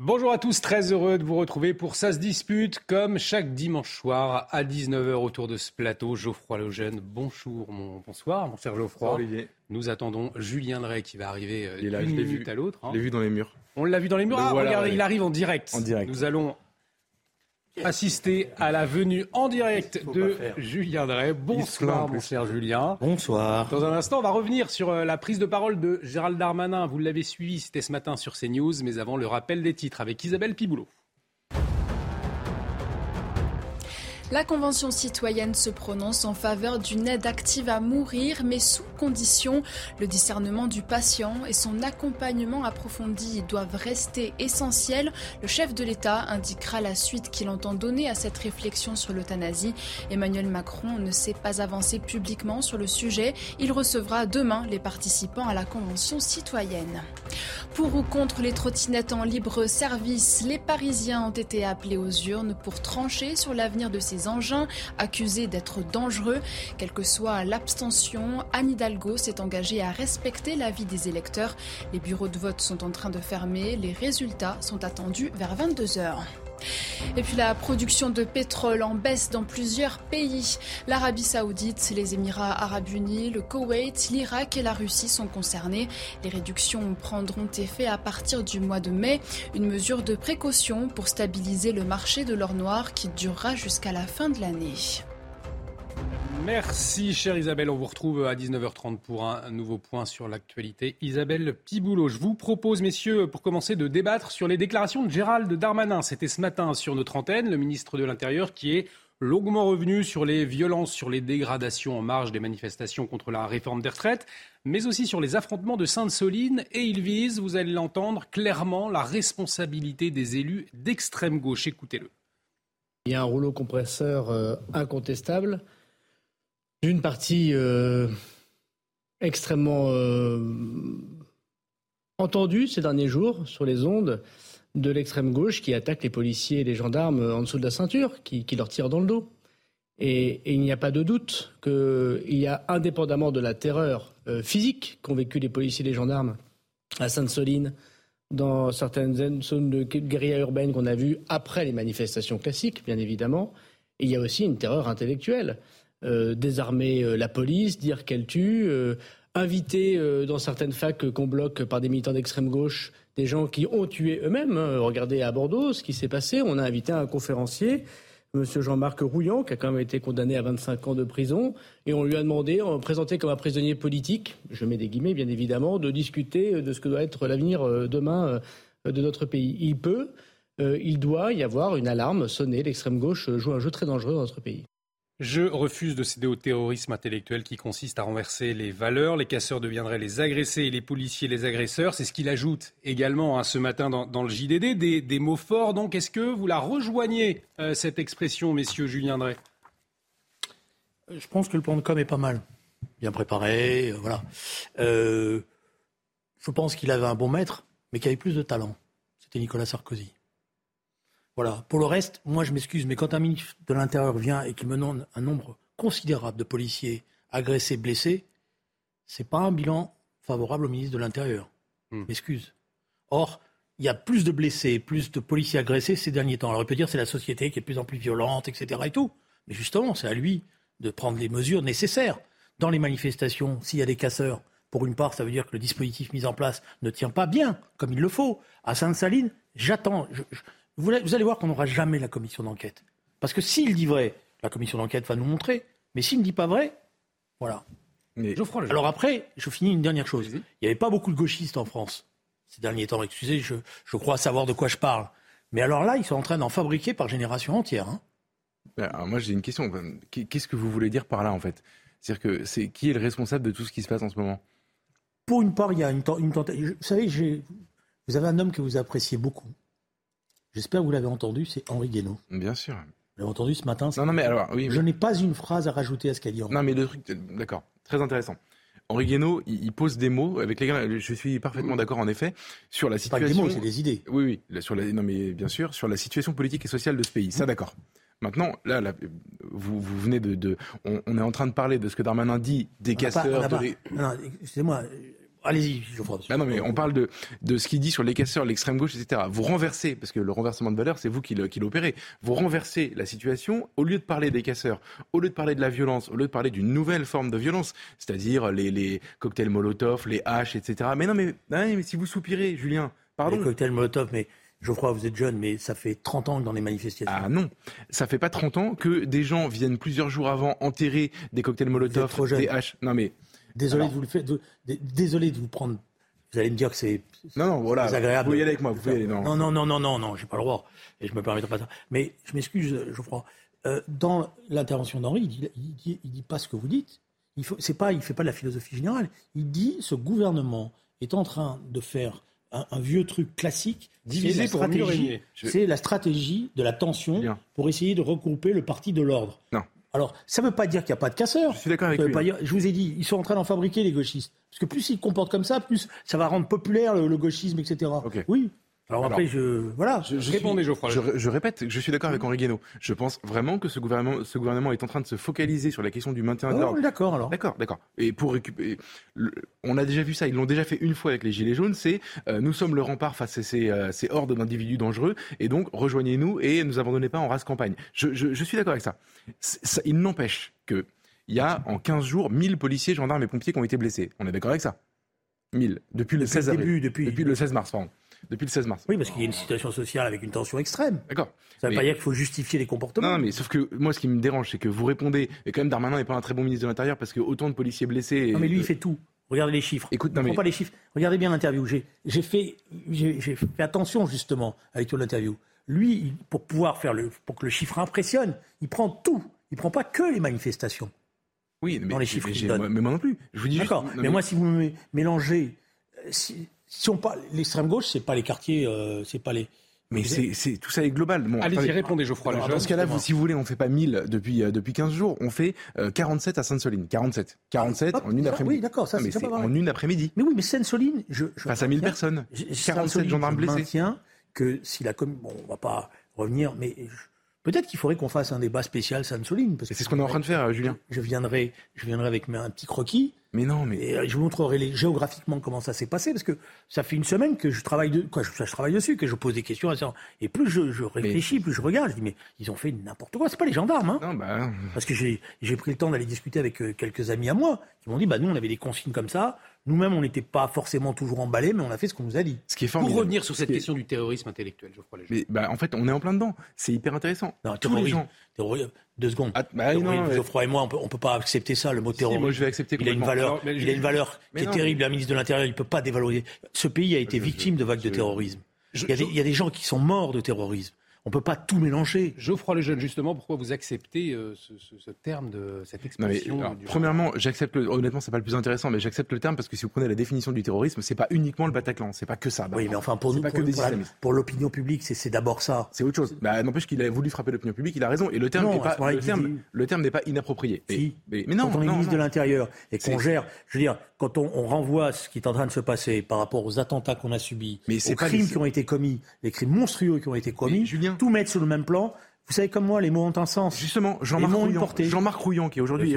Bonjour à tous, très heureux de vous retrouver pour Ça se dispute, comme chaque dimanche soir à 19h autour de ce plateau. Geoffroy Lejeune, bonjour, mon, bonsoir, mon cher Geoffroy. Olivier. Nous attendons Julien Drey qui va arriver euh, Il est là, d'une minute vu. à l'autre. hein. Je l'ai vu dans les murs. On l'a vu dans les murs. Ah, voilà, regardez, ouais. il arrive en direct. En direct. Nous allons assister à la venue en direct de Julien Drey. Bonsoir, mon cher Julien. Bonsoir. Dans un instant, on va revenir sur euh, la prise de parole de Gérald Darmanin. Vous l'avez suivi, c'était ce matin sur CNews, mais avant le rappel des titres avec Isabelle Piboulot. La Convention citoyenne se prononce en faveur d'une aide active à mourir, mais sous condition. Le discernement du patient et son accompagnement approfondi doivent rester essentiels. Le chef de l'État indiquera la suite qu'il entend donner à cette réflexion sur l'euthanasie. Emmanuel Macron ne s'est pas avancé publiquement sur le sujet. Il recevra demain les participants à la Convention citoyenne. Pour ou contre les trottinettes en libre service, les Parisiens ont été appelés aux urnes pour trancher sur l'avenir de ces engins accusés d'être dangereux. Quelle que soit l'abstention, Anne Hidalgo s'est engagée à respecter l'avis des électeurs. Les bureaux de vote sont en train de fermer. Les résultats sont attendus vers 22 heures. Et puis la production de pétrole en baisse dans plusieurs pays. L'Arabie saoudite, les Émirats arabes unis, le Koweït, l'Irak et la Russie sont concernés. Les réductions prendront effet à partir du mois de mai. Une mesure de précaution pour stabiliser le marché de l'or noir qui durera jusqu'à la fin de l'année. Merci, chère Isabelle. On vous retrouve à 19h30 pour un nouveau point sur l'actualité. Isabelle Piboulot, je vous propose, messieurs, pour commencer, de débattre sur les déclarations de Gérald Darmanin. C'était ce matin sur notre antenne, le ministre de l'Intérieur qui est longuement revenu sur les violences, sur les dégradations en marge des manifestations contre la réforme des retraites, mais aussi sur les affrontements de Sainte-Soline. Et il vise, vous allez l'entendre, clairement la responsabilité des élus d'extrême gauche. Écoutez-le. Il y a un rouleau compresseur euh, incontestable d'une partie euh, extrêmement euh, entendue ces derniers jours sur les ondes de l'extrême gauche qui attaque les policiers et les gendarmes en dessous de la ceinture, qui, leur tire dans le dos. Et, il n'y a pas de doute qu'il y a, indépendamment de la terreur euh, physique qu'ont vécu les policiers et les gendarmes à Sainte-Soline, dans certaines zones de guérilla urbaine qu'on a vues après les manifestations classiques, bien évidemment. Il y a aussi une terreur intellectuelle. Euh, désarmer euh, la police, dire qu'elle tue, euh, inviter dans certaines facs qu'on bloque par des militants d'extrême gauche des gens qui ont tué eux-mêmes. hein. Regardez à Bordeaux ce qui s'est passé. On a invité un conférencier, Monsieur Jean-Marc Rouillon, qui a quand même été condamné à 25 ans de prison, et on lui a demandé, en présenté comme un prisonnier politique, je mets des guillemets bien évidemment, de discuter de ce que doit être l'avenir demain de notre pays. Il peut, il doit y avoir une alarme sonnée. L'extrême gauche joue un jeu très dangereux dans notre pays. Je refuse de céder au terrorisme intellectuel qui consiste à renverser les valeurs. Les casseurs deviendraient les agressés et les policiers les agresseurs. C'est ce qu'il ajoute également hein, ce matin dans, le JDD. Des, mots forts, donc. Est-ce que vous la rejoignez, euh, cette expression, messieurs Julien Drey? Je pense que le plan de com est pas mal. Bien préparé, euh, voilà. Euh, je pense qu'il avait un bon maître, mais qui avait plus de talent. C'était Nicolas Sarkozy. Voilà. Pour le reste, moi je m'excuse, mais quand un ministre de l'Intérieur vient et qu'il me donne un nombre considérable de policiers agressés, blessés, c'est pas un bilan favorable au ministre de l'Intérieur. Je m'excuse. Or, il y a plus de blessés, plus de policiers agressés ces derniers temps. Alors on peut dire que c'est la société qui est de plus en plus violente, etc. et tout. Mais justement, c'est à lui de prendre les mesures nécessaires. Dans les manifestations, s'il y a des casseurs, pour une part, ça veut dire que le dispositif mis en place ne tient pas bien, comme il le faut. À Sainte-Saline, j'attends. je- je- vous, allez- vous allez voir qu'on n'aura jamais la commission d'enquête. Parce que s'il dit vrai, la commission d'enquête va nous montrer. Mais s'il ne dit pas vrai, voilà. Mais. Alors après, je finis une dernière chose. Il n'y avait pas beaucoup de gauchistes en France ces derniers temps. Excusez, je, je crois savoir de quoi je parle. Mais alors là, ils sont en train d'en fabriquer par génération entière. hein. alors moi j'ai une question. Qu'est-ce que vous voulez dire par là en fait? C'est-à-dire que c'est qui est le responsable de tout ce qui se passe en ce moment? Pour une part, il y a une, une tentative. Vous savez, vous avez un homme que vous appréciez beaucoup. J'espère que vous l'avez entendu, c'est Henri Guénaud. Bien sûr. Vous l'avez entendu ce matin. Non non mais alors oui. Je n'ai pas une phrase à rajouter à ce qu'a dit Henri. Non mais le truc, d'accord, très intéressant. Henri Guénaud, il, pose des mots avec lesquels je suis parfaitement d'accord en effet sur la C'est pas situation. des mots, c'est des idées. Oui, oui, sur la, non mais bien sûr, sur la situation politique et sociale de ce pays, ça d'accord. Maintenant, là, là, vous, vous venez de, de on, on est en train de parler de ce que Darmanin dit des pas- casseurs. de pas- les- Non, non, excusez-moi. Allez-y, je crois. Ah non, mais on parle de, de ce qu'il dit sur les casseurs, l'extrême gauche, etc. Vous renversez, parce que le renversement de valeur, c'est vous qui l'opérez. Vous renversez la situation, au lieu de parler des casseurs, au lieu de parler de la violence, au lieu de parler d'une nouvelle forme de violence, c'est-à-dire les, les cocktails Molotov, les haches, etc. Mais non, mais, mais si vous soupirez, Julien, pardon. Les cocktails Molotov, mais je crois que vous êtes jeune, mais ça fait 30 ans que dans les manifestations. Ah non, ça fait pas 30 ans que des gens viennent plusieurs jours avant enterrer des cocktails Molotov, des haches. Non mais désolé de vous le faire, désolé de vous prendre. Vous allez me dire que c'est non non voilà. Désagréable. Vous pouvez y aller avec moi. Vous non. non non non non non non, j'ai pas le droit et je me permettrai pas ça. Mais je m'excuse, je crois. Euh, dans l'intervention d'Henri, il dit, il, dit, il dit pas ce que vous dites. Il c'est pas, il fait pas de la philosophie générale. Il dit ce gouvernement est en train de faire un, vieux truc classique. Diviser pour mieux régner. C'est la stratégie de la tension pour essayer de regrouper le parti de l'ordre. Alors, ça ne veut pas dire qu'il n'y a pas de casseurs. Je suis d'accord avec lui. je vous ai dit, ils sont en train d'en fabriquer, les gauchistes. Parce que plus ils se comportent comme ça, plus ça va rendre populaire le, gauchisme, etc. Oui, alors, après, je voilà. Je, je, je, répète, je suis d'accord avec Henri Guénaud. Je pense vraiment que ce gouvernement, ce gouvernement est en train de se focaliser sur la question du maintien de oh, l'ordre. D'accord, alors. D'accord, d'accord. Et pour récupérer, on a déjà vu ça. Ils l'ont déjà fait une fois avec les gilets jaunes. C'est euh, nous sommes le rempart face à ces, euh, ces hordes d'individus dangereux, et donc rejoignez-nous et ne nous abandonnez pas en race campagne. Je, suis d'accord avec ça. ça. Il n'empêche que il y a en 15 jours 1000 policiers, gendarmes et pompiers qui ont été blessés. On est d'accord avec ça 1000 depuis le 16 début, depuis, depuis le 16 mars, pardon depuis le 16 mars. Oui, parce qu'il y a une situation sociale avec une tension extrême. D'accord. Ça ne veut pas dire qu'il faut justifier les comportements. Non, mais sauf que moi, ce qui me dérange, c'est que vous répondez, et quand même, Darmanin n'est pas un très bon ministre de l'Intérieur parce que autant de policiers blessés. Non, mais lui, il fait tout. Regardez les chiffres. Écoute, non, mais... pas les chiffres. Regardez bien l'interview. J'ai fait, fait attention justement avec toute l'interview. Lui, pour pouvoir faire le, pour que le chiffre impressionne, il prend tout. Il prend pas que les manifestations. Oui, mais, dans les chiffres mais, mais, moi non plus. Je vous dis D'accord. Mais, moi, si vous mélangez, euh, si, si on parle l'extrême gauche, c'est pas les quartiers, euh, c'est pas les. Mais c'est tout ça est global. Bon, Allez-y, répondez, Geoffroy. Alors, dans ce cas-là, vous, si vous voulez, on fait pas 1000 depuis euh, depuis 15 jours, on fait 47 euh, à Sainte-Soline. 47, 47 en une après-midi. Oui, d'accord, ça c'est en une après-midi. Mais oui, mais Sainte-Soline, je, je face à 1000 personnes, 47 gendarmes blessés. Je maintiens que si la commune, bon, on va pas revenir, mais Peut-être qu'il faudrait qu'on fasse un débat spécial Sainte-Soline. C'est ce qu'on est en train de faire, Julien. Je viendrai, je viendrai avec un petit croquis mais non, mais euh, je vous montrerai géographiquement comment ça s'est passé parce que ça fait une semaine que je travaille de quoi, je, travaille dessus, que je pose des questions et plus je, réfléchis, plus je regarde, je dis mais ils ont fait n'importe quoi. C'est pas les gendarmes, hein non, bah... Parce que j'ai pris le temps d'aller discuter avec euh, quelques amis à moi qui m'ont dit bah nous on avait des consignes comme ça, nous-mêmes, on n'était pas forcément toujours emballés, mais on a fait ce qu'on nous a dit. Ce qui est Pour revenir sur cette question du terrorisme intellectuel, je crois. Mais bah, en fait, on est en plein dedans. C'est hyper intéressant. Non, Tous les gens. Deux secondes. Ah, bah, non, Geoffroy et moi, on peut, peut pas accepter ça, le mot terrorisme. moi, je vais accepter il a une valeur, il a une valeur qui est terrible. Un ministre de l'Intérieur, il peut pas dévaloriser. Ce pays a été victime de vagues de terrorisme. il y a des gens qui sont morts de terrorisme. On ne peut pas tout mélanger. Geoffroy Lejeune, justement, pourquoi vous acceptez euh, ce, terme, de cette expression Premièrement, j'accepte, honnêtement, c'est pas le plus intéressant, mais j'accepte le terme parce que si vous prenez la définition du terrorisme, c'est pas uniquement le Bataclan, c'est pas que ça. oui, mais enfin, pour nous, pas pour, que pour l'opinion publique, c'est d'abord ça. C'est autre chose. Bah, n'empêche qu'il a voulu frapper l'opinion publique, il a raison. Et le terme n'est pas, le terme, le terme n'est pas inapproprié. Mais, non, quand on est ministre de l'Intérieur et qu'on gère, je veux dire, quand on, renvoie ce qui est en train de se passer par rapport aux attentats qu'on a subis, aux crimes qui ont été commis, les crimes monstrueux qui ont été commis, tout mettre sur le même plan vous savez comme moi, les mots ont un sens. Justement, Jean-Marc Rouillon, Jean Rouillon, qui est aujourd'hui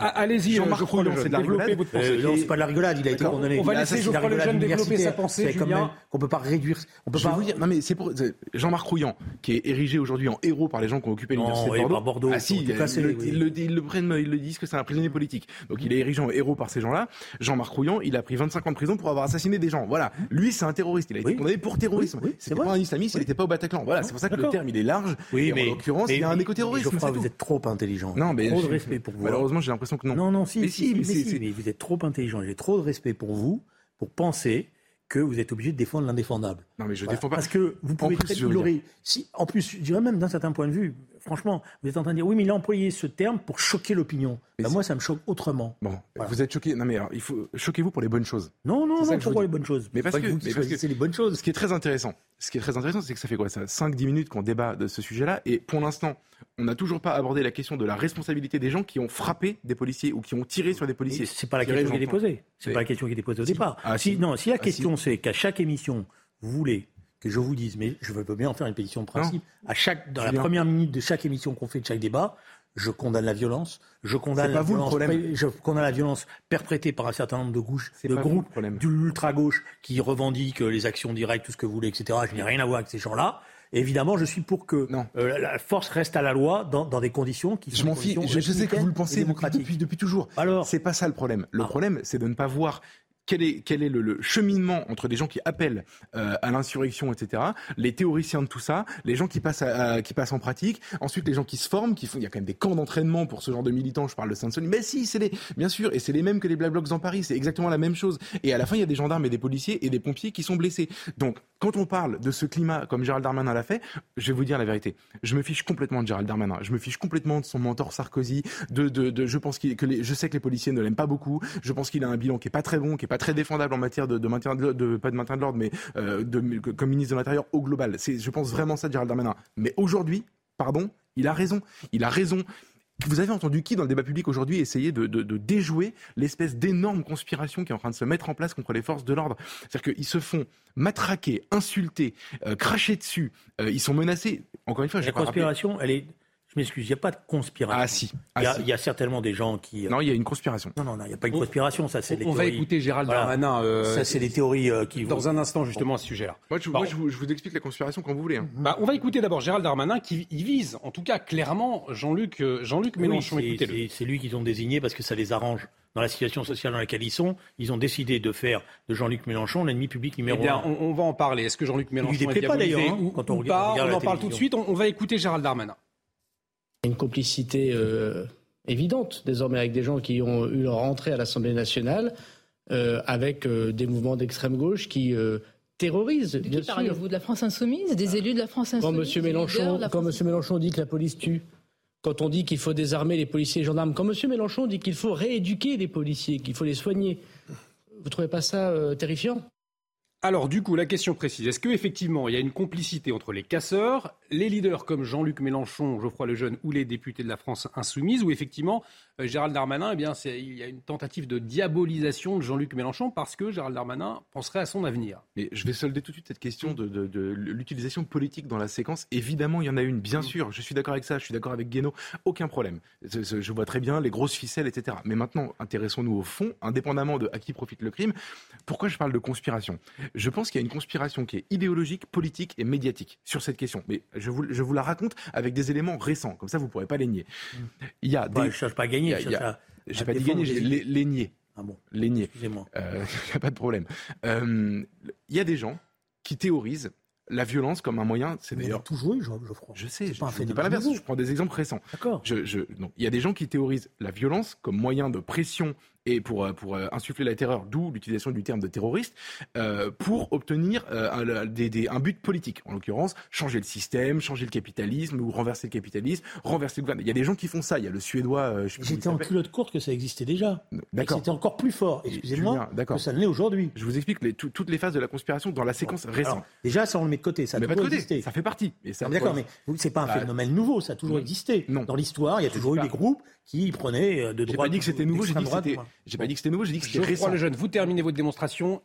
Allez-y, Jean-Marc Rouillon, c'est de la rigolade. votre pensée. non, c'est pas de la rigolade, il a été condamné. On va laisser Geoffroy Lejeune développer sa pensée, Julien. Qu'on peut pas réduire. On peut pas. non mais c'est pour Jean-Marc Rouillon, qui est érigé aujourd'hui en héros par les gens qui ont occupé l'université de Bordeaux. Ah si, ils le prennent, ils le disent que c'est un prisonnier politique. Donc il est érigé en héros par ces gens-là. Jean-Marc Rouillon, il a pris 25 ans de prison pour avoir assassiné des gens. Voilà. Lui, c'est un terroriste. Il a été condamné pour terrorisme. C'était pas un islamiste, il n'était pas au Bataclan. Voilà, c'est pour ça que le terme il est large. Oui, mais en l'occurrence, il y a un écoterrorisme. Je crois que vous êtes trop intelligent. Non, mais trop de respect pour vous. Malheureusement, j'ai l'impression que non. Non, non, si, mais si, mais, vous êtes trop intelligent. J'ai trop de respect pour vous pour penser que vous êtes obligé de défendre l'indéfendable. Non, mais je ne défends pas. Parce que vous pouvez très si, en plus, je dirais même d'un certain point de vue, franchement, vous êtes en train de dire oui, mais il a employé ce terme pour choquer l'opinion. Bah, moi, ça me choque autrement. Bon, vous êtes choqué. Non, mais il faut choquez-vous pour les bonnes choses. Non, non, non, pour les bonnes choses. Mais parce que, c'est les bonnes choses. Ce qui est très intéressant, ce qui est très intéressant, c'est que ça fait quoi Ça 5-10 minutes qu'on débat de ce sujet-là, et pour l'instant, on n'a toujours pas abordé la question de la responsabilité des gens qui ont frappé des policiers ou qui ont tiré sur des policiers. C'est pas la question qui est posée. C'est pas la question qui est posée au départ. Ah, si, non, si la ah, question c'est qu'à chaque émission, vous voulez que je vous dise, mais je veux bien en faire une pétition de principe. À chaque, dans la première minute de chaque émission qu'on fait, de chaque débat, je condamne la violence, je condamne, la violence, je condamne la violence perprétée par un certain nombre de, gauches, de groupes d'ultra-gauche qui revendiquent les actions directes, tout ce que vous voulez, etc. Je n'ai rien à voir avec ces gens-là. Évidemment, je suis pour que euh, la force reste à la loi dans, des conditions qui sont. Je m'en fiche. Je, sais que vous le pensez depuis, depuis toujours. Alors, c'est pas ça le problème. Le ah. problème, c'est de ne pas voir quel est, le, cheminement entre des gens qui appellent euh, à l'insurrection, etc., les théoriciens de tout ça, les gens qui passent, qui passent en pratique, ensuite les gens qui se forment, qui font, il y a quand même des camps d'entraînement pour ce genre de militants, je parle de Saint-Denis, mais si, c'est les, bien sûr, et c'est les mêmes que les Black Blocs en Paris, c'est exactement la même chose. Et à la fin, il y a des gendarmes et des policiers et des pompiers qui sont blessés. Donc, quand on parle de ce climat, comme Gérald Darmanin l'a fait, je vais vous dire la vérité, je me fiche complètement de Gérald Darmanin, je me fiche complètement de son mentor Sarkozy, de, je pense que je sais que les policiers ne l'aiment pas beaucoup, je pense qu'il a un bilan qui est pas très bon, qui est pas très défendable en matière de, maintien de, pas de maintien de l'ordre, mais euh, comme ministre de l'Intérieur au global. C'est, je pense vraiment ça de Gérald Darmanin. Mais aujourd'hui, pardon, il a raison. Il a raison. Vous avez entendu qui dans le débat public aujourd'hui essayer de, déjouer l'espèce d'énorme conspiration qui est en train de se mettre en place contre les forces de l'ordre? C'est-à-dire qu'ils se font matraquer, insulter, euh, cracher dessus, euh, ils sont menacés. Encore une fois, la conspiration, elle est je m'excuse, il n'y a pas de conspiration. Ah si. Ah, il, y a, certainement des gens qui. Euh, non, il y a une conspiration. Non, non, il n'y a pas une conspiration. Ça, c'est On va écouter Gérald Darmanin. Euh, ça, c'est des théories euh, qui. Dans un instant, justement, à ce sujet-là. Moi, je, vous, explique la conspiration quand vous voulez. Hein. Bah, on va écouter d'abord Gérald Darmanin qui vise, en tout cas, clairement, Jean-Luc Jean-Luc Mélenchon. c'est lui qu'ils ont désigné parce que ça les arrange dans la situation sociale dans laquelle ils sont, ils ont décidé de faire de Jean-Luc Mélenchon l'ennemi public numéro eh un. On, va en parler. Est-ce que Jean-Luc Mélenchon est pas d'ailleurs hein, quand on, regarde, on en parle tout de suite. On, on va écouter Gérald Darmanin une complicité euh, évidente désormais avec des gens qui ont eu leur entrée à l'Assemblée nationale, euh, avec euh, des mouvements d'extrême gauche qui terrorisent. De qui parlez-vous? De la France insoumise? Des élus de la France insoumise Quand M. Mélenchon, quand Monsieur Mélenchon dit que la police tue, quand on dit qu'il faut désarmer les policiers et gendarmes, quand M. Mélenchon dit qu'il faut rééduquer les policiers, qu'il faut les soigner, vous ne trouvez pas ça terrifiant? Alors du coup, la question précise, est-ce qu'effectivement il y a une complicité entre les casseurs, les leaders comme Jean-Luc Mélenchon, Geoffroy Lejeune ou les députés de la France insoumise, ou effectivement Gérald Darmanin, eh bien, il y a une tentative de diabolisation de Jean-Luc Mélenchon parce que Gérald Darmanin penserait à son avenir. Mais je vais solder tout de suite cette question de, l'utilisation politique dans la séquence. Évidemment, il y en a une, bien mm. sûr. Je suis d'accord avec ça, je suis d'accord avec Guénaud, aucun problème. Je vois très bien les grosses ficelles, etc. Mais maintenant, intéressons-nous au fond, indépendamment de à qui profite le crime. Pourquoi je parle de conspiration? Je pense qu'il y a une conspiration qui est idéologique, politique et médiatique sur cette question. Mais je vous, je vous la raconte avec des éléments récents, comme ça vous ne pourrez pas les nier. Mm. Il y a bah, des... Je cherche pas à gagner j'ai pas dit gagner, j'ai nier. Ah bon Excusez-moi. Il euh, n'y a pas de problème. Il euh, y a des gens qui théorisent la violence comme un moyen. C'est d'ailleurs toujours eu, je, crois. Je sais. Je, pas je, pas l'inverse. Je prends des exemples récents. D'accord. Il y a des gens qui théorisent la violence comme moyen de pression et pour, euh, pour euh, insuffler la terreur, d'où l'utilisation du terme de terroriste, euh, pour obtenir un, des, un but politique. En l'occurrence, changer le système, changer le capitalisme ou renverser le capitalisme, renverser le gouvernement. Il y a des gens qui font ça. Il y a le Suédois. J'étais en culotte courte que ça existait déjà. D'accord. C'était encore plus fort, excusez-moi, que ça ne l'est aujourd'hui. Je vous explique les, toutes les phases de la conspiration dans la séquence récente. déjà, ça on le met de côté. Ça fait partie. D'accord, mais c'est pas un bah, phénomène nouveau. Ça a toujours existé. Non. Dans l'histoire, il y a toujours eu des groupes qui prenaient de droite. J'ai pas dit que c'était nouveau. J'ai pas dit que c'était nouveau je le jeune. Vous terminez votre démonstration.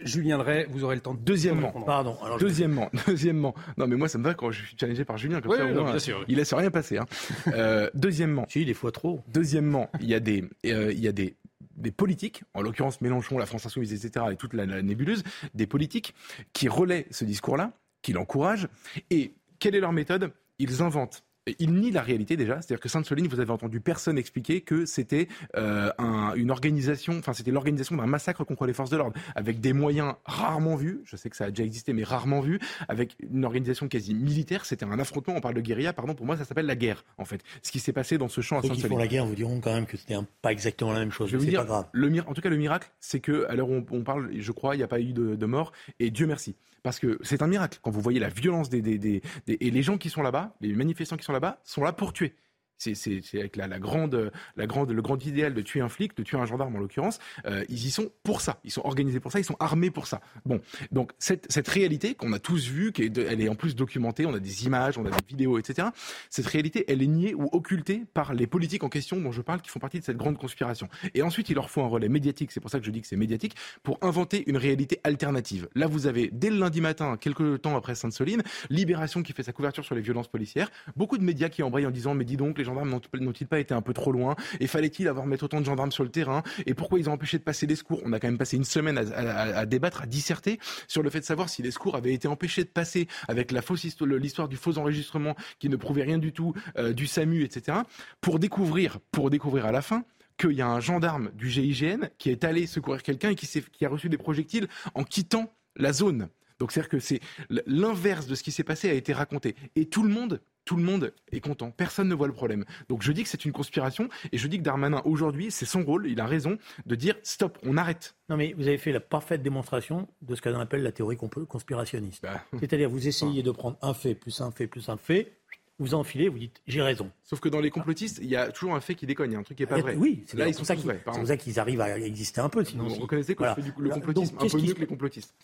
Julien Drey, vous aurez le temps. Deuxièmement, pardon. deuxièmement, deuxièmement. Non, mais moi, ça me va quand je suis challengé par Julien. Comme ça, il laisse rien passer. Hein. Euh, deuxièmement. Si, des fois trop. Deuxièmement, il y a des, euh, il y a des, des politiques, en l'occurrence Mélenchon, la France Insoumise, etc., et toute la, la nébuleuse, des politiques qui relaient ce discours-là, qui l'encouragent. Et quelle est leur méthode? Ils inventent il nie la réalité déjà. C'est-à-dire que Sainte-Soline, vous avez entendu personne expliquer que c'était euh, une organisation, enfin c'était l'organisation d'un massacre contre les forces de l'ordre, avec des moyens rarement vus. Je sais que ça a déjà existé, mais rarement vus, avec une organisation quasi militaire. C'était un affrontement. On parle de guérilla, pardon. Pour moi, ça s'appelle la guerre, en fait. Ce qui s'est passé dans ce champ à Sainte-Soline. Ceux qui font la guerre vous diront quand même que c'était pas exactement la même chose. Je vais vous dire, pas grave. Le, en tout cas, le miracle, c'est que à l'heure où on, parle, je crois, il n'y a pas eu de, de mort, et Dieu merci. Parce que c'est un miracle quand vous voyez la violence des, des, des, et les gens qui sont là-bas, les manifestants qui sont là-bas, sont là pour tuer. C'est avec la, grande, la grande, le grand idéal de tuer un flic, de tuer un gendarme en l'occurrence. Euh, ils y sont pour ça. Ils sont organisés pour ça. Ils sont armés pour ça. Bon, donc cette, cette réalité qu'on a tous vue, qui est, elle est en plus documentée. On a des images, on a des vidéos, etc. Cette réalité, elle est niée ou occultée par les politiques en question dont je parle, qui font partie de cette grande conspiration. Et ensuite, il leur faut un relais médiatique. C'est pour ça que je dis que c'est médiatique pour inventer une réalité alternative. Là, vous avez dès le lundi matin, quelques temps après Sainte-Soline, Libération qui fait sa couverture sur les violences policières. Beaucoup de médias qui embrayent en disant mais dis donc les gendarmes n'ont-ils pas été un peu trop loin Et fallait-il avoir mettre autant de gendarmes sur le terrain Et pourquoi ils ont empêché de passer les secours On a quand même passé une semaine à, débattre, à disserter sur le fait de savoir si les secours avaient été empêchés de passer avec la fausse l'histoire du faux enregistrement qui ne prouvait rien du tout, euh, du SAMU, etc. Pour découvrir, pour découvrir à la fin qu'il y a un gendarme du GIGN qui est allé secourir quelqu'un et qui, qui a reçu des projectiles en quittant la zone. Donc c'est-à-dire que c'est l'inverse de ce qui s'est passé a été raconté. Et tout le monde, tout le monde est content. Personne ne voit le problème. Donc je dis que c'est une conspiration et je dis que Darmanin aujourd'hui, c'est son rôle, il a raison de dire stop, on arrête. Non mais vous avez fait la parfaite démonstration de ce qu'on appelle la théorie conspirationniste. Bah. C'est-à-dire vous essayez de prendre un fait plus un fait plus un fait, vous enfilez, vous dites j'ai raison. Sauf que dans les complotistes, il y a toujours un fait qui déconne, il y a un truc qui n'est pas vrai. Oui, c'est sont ça qu'ils arrivent à exister un peu. Sinon, vous reconnaissez que je fais du, le complotisme un peu mieux que les complotistes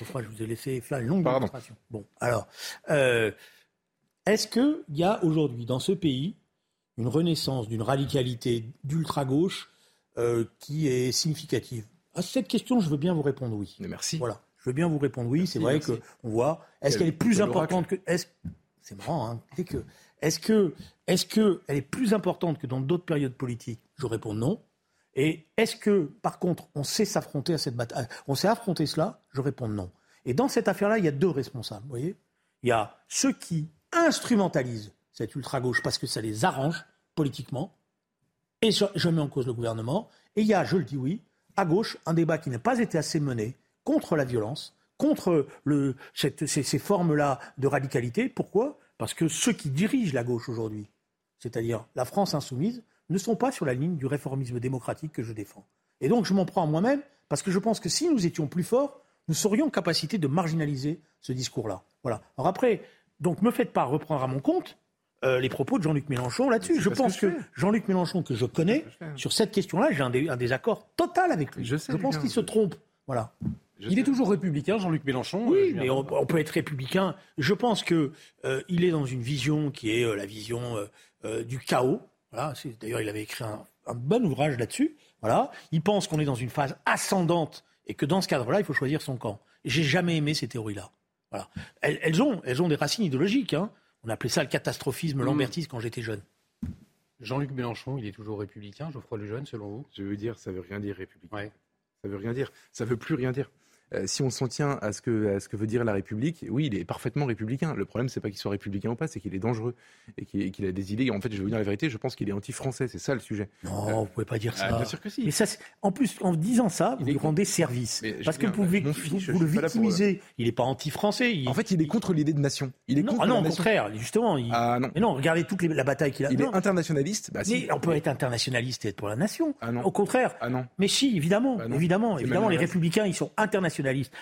je vous ai laissé faire une longue démonstration. Bon, alors, euh, est-ce qu'il y a aujourd'hui dans ce pays une renaissance d'une radicalité d'ultra-gauche euh, qui est significative? À cette question, je veux bien vous répondre oui. merci. Voilà, je veux bien vous répondre oui. C'est vrai qu'on voit. Est-ce qu'elle est plus importante que. c'est marrant, hein. que. Est-ce que, est-ce que elle est plus importante que dans d'autres périodes politiques? Je réponds non. Et est-ce que, par contre, on sait s'affronter à cette bataille On sait affronter cela? Je réponds non. Et dans cette affaire-là, il y a deux responsables. Vous voyez? Il y a ceux qui instrumentalisent cette ultra-gauche parce que ça les arrange politiquement, et je mets en cause le gouvernement. Et il y a, je le dis oui, à gauche, un débat qui n'a pas été assez mené contre la violence, contre le, ces, ces formes-là de radicalité. Pourquoi? Parce que ceux qui dirigent la gauche aujourd'hui, c'est-à-dire la France insoumise, ne sont pas sur la ligne du réformisme démocratique que je défends. Et donc je m'en prends à moi-même parce que je pense que si nous étions plus forts, nous serions en capacité de marginaliser ce discours-là. Voilà. Alors après, donc me faites pas reprendre à mon compte euh, les propos de Jean-Luc Mélenchon là-dessus. Je pense que, Jean-Luc Mélenchon, que je connais, sur cette question-là, j'ai un, désaccord total avec lui. Je, pense qu'il se trompe. Voilà. il est toujours républicain, Jean-Luc Mélenchon. Oui, euh, mais on, peut être républicain. Je pense qu'il euh, est dans une vision qui est la vision du chaos. Voilà, d'ailleurs, il avait écrit un, bon ouvrage là-dessus. Voilà, il pense qu'on est dans une phase ascendante et que dans ce cadre-là, il faut choisir son camp. J'ai jamais aimé ces théories-là. Voilà, elles, ont, elles ont des racines idéologiques. Hein. On appelait ça le catastrophisme mmh. lambertiste quand j'étais jeune. Jean-Luc Mélenchon, il est toujours républicain, Geoffroy Lejeune, selon vous? Je veux dire, ça veut rien dire républicain. Ouais. Ça veut rien dire. Ça veut plus rien dire. Euh, si on s'en tient à ce, que, ce que veut dire la République, oui, il est parfaitement républicain. Le problème, c'est pas qu'il soit républicain ou pas, c'est qu'il est dangereux et qu'il a des idées. En fait, je vais vous dire la vérité, je pense qu'il est anti-français. C'est ça le sujet. Non, vous vous pouvez pas dire ah, ça. bien sûr que si. Mais ça, en plus, en disant ça, vous lui rendez service. parce que vous, pouvez, vous, le victimisez. Il n'est pas anti-français. En fait, il est contre l'idée de nation. Il est non, contre ah non, au contraire, justement. Ah non. Mais non, regardez toute la bataille qu'il a. Il est internationaliste. Bah, mais on peut être internationaliste et être pour la nation. Ah non. Au contraire. Ah non. Mais si, évidemment, bah évidemment, évidemment, les républicains, ils sont internationalistes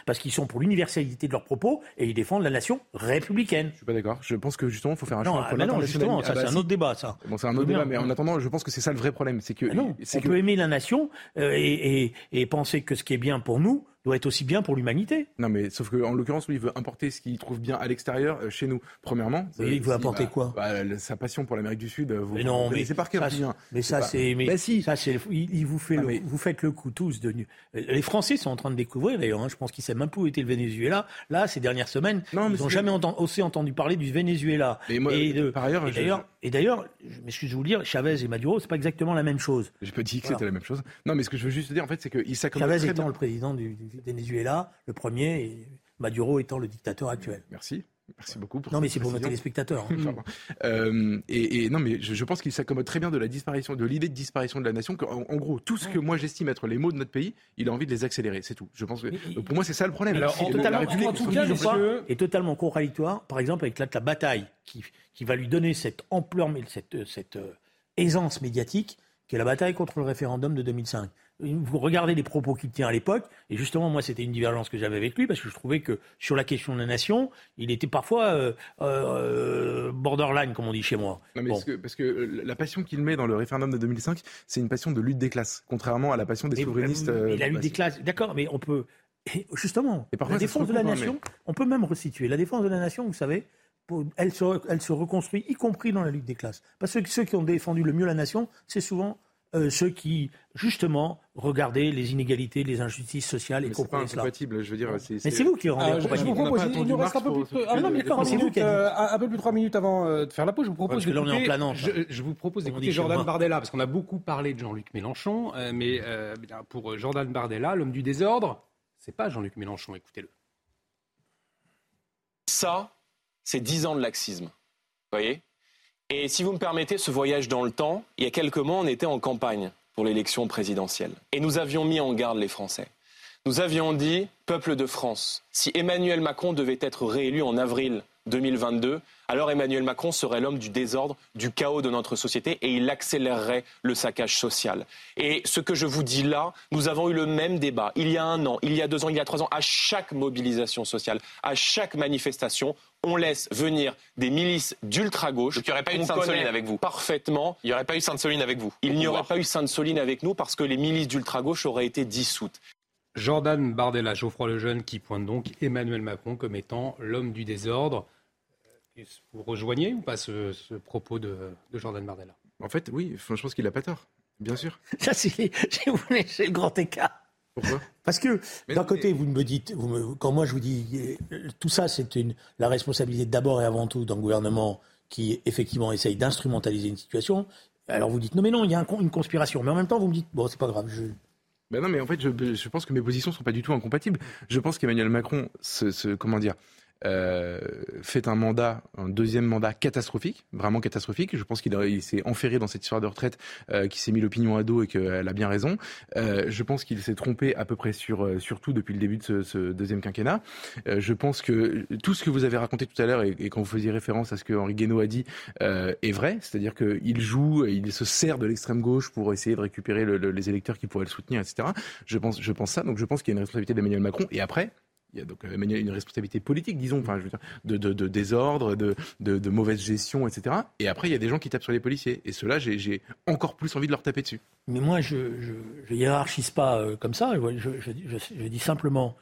parce qu'ils sont pour l'universalité de leurs propos et ils défendent la nation républicaine. Je suis pas d'accord. Je pense que justement, il faut faire un choix. Ah, non, justement, ça, ah, c'est bah, un autre débat, ça. Bon, c'est un autre débat, mais en attendant, je pense que c'est ça le vrai problème. C'est que. Ah non, on peut aimer la nation euh, et, et penser que ce qui est bien pour nous, doit être aussi bien pour l'humanité. Non, mais sauf qu'en l'occurrence, lui, il veut importer ce qu'il trouve bien à l'extérieur, euh, chez nous, premièrement. il veut importer quoi bah, Sa passion pour l'Amérique du Sud, euh, vous, mais non, mais par cœur. Mais ça, c'est. Mais, si. Ça, c'est. Il, vous fait. le, Vous faites le coup tous de. Les Français sont en train de découvrir, d'ailleurs. Hein, je pense qu'ils savent même pas où était le Venezuela. Là, ces dernières semaines, non, ils n'ont jamais aussi entendu parler du Venezuela. et, de, par ailleurs, et d'ailleurs, je m'excuse de vous le dire, Chavez et Maduro, c'est pas exactement la même chose. Je peux dire que c'était la même chose. Non, mais ce que je veux juste dire, en fait, c'est qu'il s'accommode. Chavez étant le président du Venezuela, le premier, et Maduro étant le dictateur actuel. Merci. Merci beaucoup pour Non, mais c'est pour nos téléspectateurs. Hein. euh, et, et, non, mais je, pense qu'il s'accommode très bien de la disparition, de l'idée de disparition de la nation. En, en gros, tout ce que moi j'estime être les mots de notre pays, il a envie de les accélérer. C'est tout. Je pense que, pour moi, c'est ça le problème. Alors, totalement, en tout cas, je est totalement contradictoire. Par exemple, avec la, la bataille qui, qui va lui donner cette ampleur, cette, cette euh, aisance médiatique qui est la bataille contre le référendum de 2005. Vous regardez les propos qu'il tient à l'époque, et justement, moi, c'était une divergence que j'avais avec lui, parce que je trouvais que sur la question de la nation, il était parfois euh, euh, borderline, comme on dit chez moi. Non, mais parce, que, la passion qu'il met dans le référendum de 2005, c'est une passion de lutte des classes, contrairement à la passion des souverainistes. Mais, la lutte des classes, d'accord, mais on peut. justement, la défense de la nation, on peut même resituer. La défense de la nation, vous savez, elle se, elle se reconstruit, y compris dans la lutte des classes. Parce que ceux qui ont défendu le mieux la nation, c'est souvent euh, ceux qui, justement, regardaient les inégalités, les injustices sociales et comprenaient cela. incompatible, je veux dire. Mais c'est vous qui rendez ah, Je vous propose, il nous reste un peu plus de, ah, non, mais minutes, euh, un peu plus de 3 minutes avant euh, de faire la pause. Je vous propose d'écouter, je, je, vous propose d'écouter Jordan Bardella, parce qu'on a beaucoup parlé de Jean-Luc Mélenchon, mais pour Jordan Bardella, l'homme du désordre, c'est pas Jean-Luc Mélenchon, écoutez-le. Ça, c'est 10 ans de laxisme. Voyez Et si vous me permettez ce voyage dans le temps, il y a quelques mois, on était en campagne pour l'élection présidentielle. Et nous avions mis en garde les Français. Nous avions dit, peuple de France, si Emmanuel Macron devait être réélu en avril 2022, alors Emmanuel Macron serait l'homme du désordre, du chaos de notre société et il accélérerait le saccage social. Et ce que je vous dis là, nous avons eu le même débat il y a un an, il y a deux ans, il y a trois ans, à chaque mobilisation sociale, à chaque manifestation, on laisse venir des milices d'ultra-gauche. il n'y aurait pas eu de Sainte-Soline avec vous Parfaitement. Il n'y aurait pas eu Sainte-Soline avec vous Il n'y aurait pas eu Sainte-Soline avec nous parce que les milices d'ultra-gauche auraient été dissoutes. Jordan Bardella, Geoffroy Lejeune, qui pointe donc Emmanuel Macron comme étant l'homme du désordre. Vous rejoignez ou pas ce, propos de, Jordan Bardella? En fait, oui, je pense qu'il n'a pas tort, bien sûr. Ça, c'est le grand écart. Pourquoi? Parce que d'un côté, vous me dites, vous quand moi je vous dis, tout ça, c'est la responsabilité d'abord et avant tout d'un gouvernement qui effectivement essaye d'instrumentaliser une situation. Alors vous dites non mais non, il y a une conspiration. Mais en même temps, vous me dites bon, c'est pas grave. Je... Ben non, mais en fait, je, je, pense que mes positions sont pas du tout incompatibles. Je pense qu'Emmanuel Macron, ce, comment dire, euh, fait un mandat, un deuxième mandat catastrophique, vraiment catastrophique. Je pense qu'il s'est enferré dans cette histoire de retraite, euh, qui s'est mis l'opinion à dos et qu'elle a bien raison. Euh, je pense qu'il s'est trompé à peu près sur, tout depuis le début de ce, deuxième quinquennat. Je pense que tout ce que vous avez raconté tout à l'heure et, quand vous faisiez référence à ce que Henri Guénaud a dit est vrai, c'est-à-dire qu'il joue, il se sert de l'extrême gauche pour essayer de récupérer le, le, les électeurs qui pourraient le soutenir, etc. Je pense ça. Donc je pense qu'il y a une responsabilité d'Emmanuel Macron. Et après, il y a donc euh, une responsabilité politique, disons, enfin, je veux dire, de, désordre, de, mauvaise gestion, etc. Et après, il y a des gens qui tapent sur les policiers. Et ceux-là, j'ai encore plus envie de leur taper dessus. Mais moi, je ne hiérarchise pas euh, comme ça. Je, je dis simplement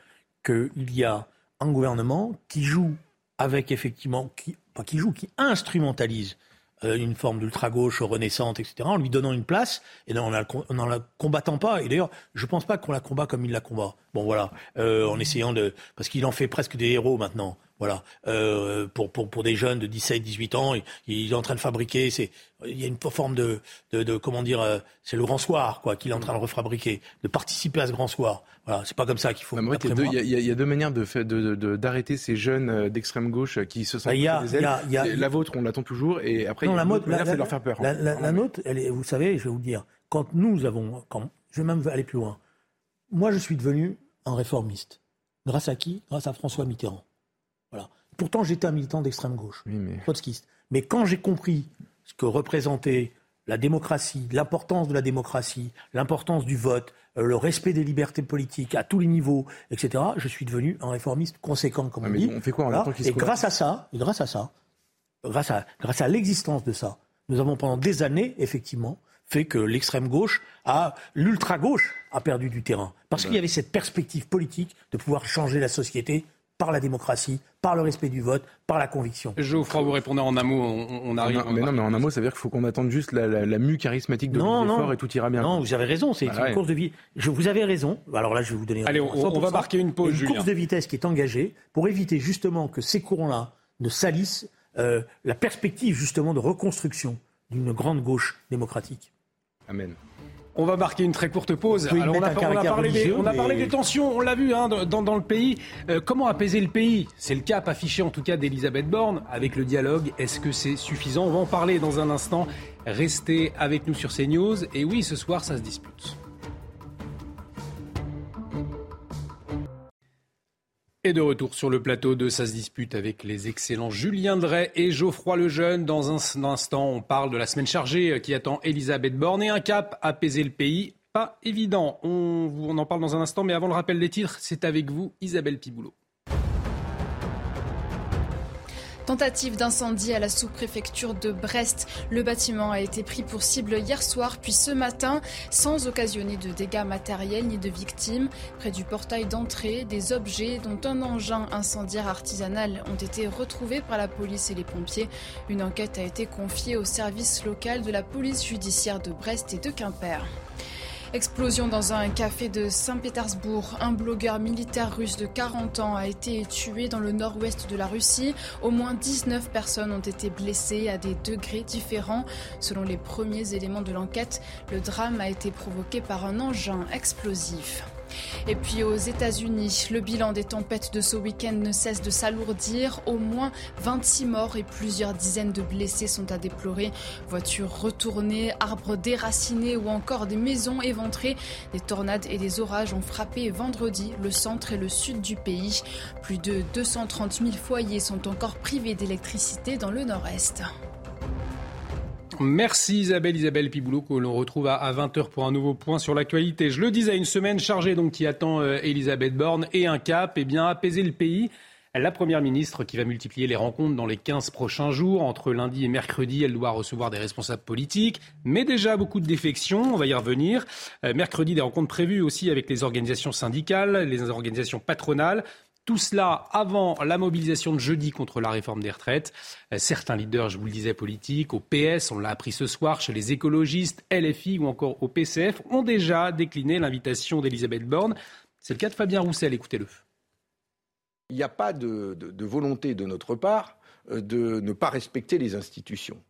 qu'il y a un gouvernement qui joue avec effectivement, qui, joue, qui instrumentalise euh, une forme d'ultra-gauche renaissante, etc., en lui donnant une place et en la, combattant pas. Et d'ailleurs, je pense pas qu'on la combat comme il la combat. Bon, voilà, euh, en essayant de... Parce qu'il en fait presque des héros maintenant. Voilà, euh, pour, pour, pour des jeunes de 17, 18 ans, il, est en train de fabriquer. C'est, il y a une forme de, de, de comment dire, euh, c'est le grand soir, quoi, qu'il est en train de refabriquer, de participer à ce grand soir. Voilà, c'est pas comme ça qu'il faut. Il y, y, y, a deux manières de, de, de d'arrêter ces jeunes euh, d'extrême gauche qui se sentent. Bah, y a, y a, la vôtre, on l'attend toujours, et après, non, la mode, c'est de leur faire peur. La, la, la nôtre, elle est, vous savez, je vais vous dire, quand nous avons, quand, je vais même aller plus loin. Moi, je suis devenu un réformiste. Grâce à qui? Grâce à François Mitterrand. Voilà. Pourtant, j'étais un militant d'extrême gauche, mais... trotskiste. Mais quand j'ai compris ce que représentait la démocratie, l'importance de la démocratie, l'importance du vote, euh, le respect des libertés politiques à tous les niveaux, etc., je suis devenu un réformiste conséquent, comme on dit. On fait quoi en Et grâce à ça, et grâce à ça, grâce à, grâce à l'existence de ça, nous avons pendant des années, effectivement, fait que l'extrême gauche a, l'ultra gauche a perdu du terrain. Parce qu'il y avait cette perspective politique de pouvoir changer la société par la démocratie, par le respect du vote, par la conviction. Geoffroy, vous répondez en un mot, on, arrive. mais non, mais en un mot, ça veut dire qu'il faut qu'on attende juste la, la, mue charismatique de l'effort et tout ira bien. Non, vous avez raison, c'est bah une course de vie. Je, vous avez raison. Alors là, je vais vous donner. Allez, on, va marquer une pause. Une course de vitesse qui est engagée pour éviter justement que ces courants-là ne salissent euh, la perspective justement de reconstruction d'une grande gauche démocratique. Amen. On va marquer une très courte pause. Alors on, a, parlé, des, tensions, on l'a vu hein, dans, le pays. Euh, comment apaiser le pays? C'est le cap affiché en tout cas d'Elisabeth Borne avec le dialogue. Est-ce que c'est suffisant? On va en parler dans un instant. Restez avec nous sur CNews. Et oui, ce soir, ça se dispute. Et de retour sur le plateau de Ça se dispute avec les excellents Julien Drey et Geoffroy Lejeune. Dans un instant, on parle de la semaine chargée qui attend Elisabeth Borne et un cap apaiser le pays. Pas évident. On, on en parle dans un instant, mais avant le rappel des titres, c'est avec vous Isabelle Piboulot. Tentative d'incendie à la sous-préfecture de Brest. Le bâtiment a été pris pour cible hier soir, puis ce matin, sans occasionner de dégâts matériels ni de victimes. Près du portail d'entrée, des objets, dont un engin incendiaire artisanal, ont été retrouvés par la police et les pompiers. Une enquête a été confiée au service local de la police judiciaire de Brest et de Quimper. Explosion dans un café de Saint-Pétersbourg. Un blogueur militaire russe de 40 ans a été tué dans le nord-ouest de la Russie. Au moins 19 personnes ont été blessées à des degrés différents. Selon les premiers éléments de l'enquête, le drame a été provoqué par un engin explosif. Et puis aux États-Unis, le bilan des tempêtes de ce week-end ne cesse de s'alourdir. Au moins 26 morts et plusieurs dizaines de blessés sont à déplorer. Voitures retournées, arbres déracinés ou encore des maisons éventrées. Des tornades et des orages ont frappé vendredi le centre et le sud du pays. Plus de 230 000 foyers sont encore privés d'électricité dans le nord-est. Merci Isabelle, Isabelle Piboulot, que l'on retrouve à 20h pour un nouveau point sur l'actualité. Je le disais, une semaine chargée donc qui attend euh, Elisabeth Borne et un cap, eh bien apaiser le pays. La Première ministre qui va multiplier les rencontres dans les 15 prochains jours. Entre lundi et mercredi, elle doit recevoir des responsables politiques, mais déjà beaucoup de défections, on va y revenir. Euh, mercredi, des rencontres prévues aussi avec les organisations syndicales, les organisations patronales. Tout cela avant la mobilisation de jeudi contre la réforme des retraites. Euh, certains leaders, je vous le disais, politiques, au PS, on l'a appris ce soir, chez les écologistes, LFI ou encore au PCF, ont déjà décliné l'invitation d'Elisabeth Borne. C'est le cas de Fabien Roussel, écoutez-le. Il n'y a pas de, volonté de notre part euh, de ne pas respecter les institutions.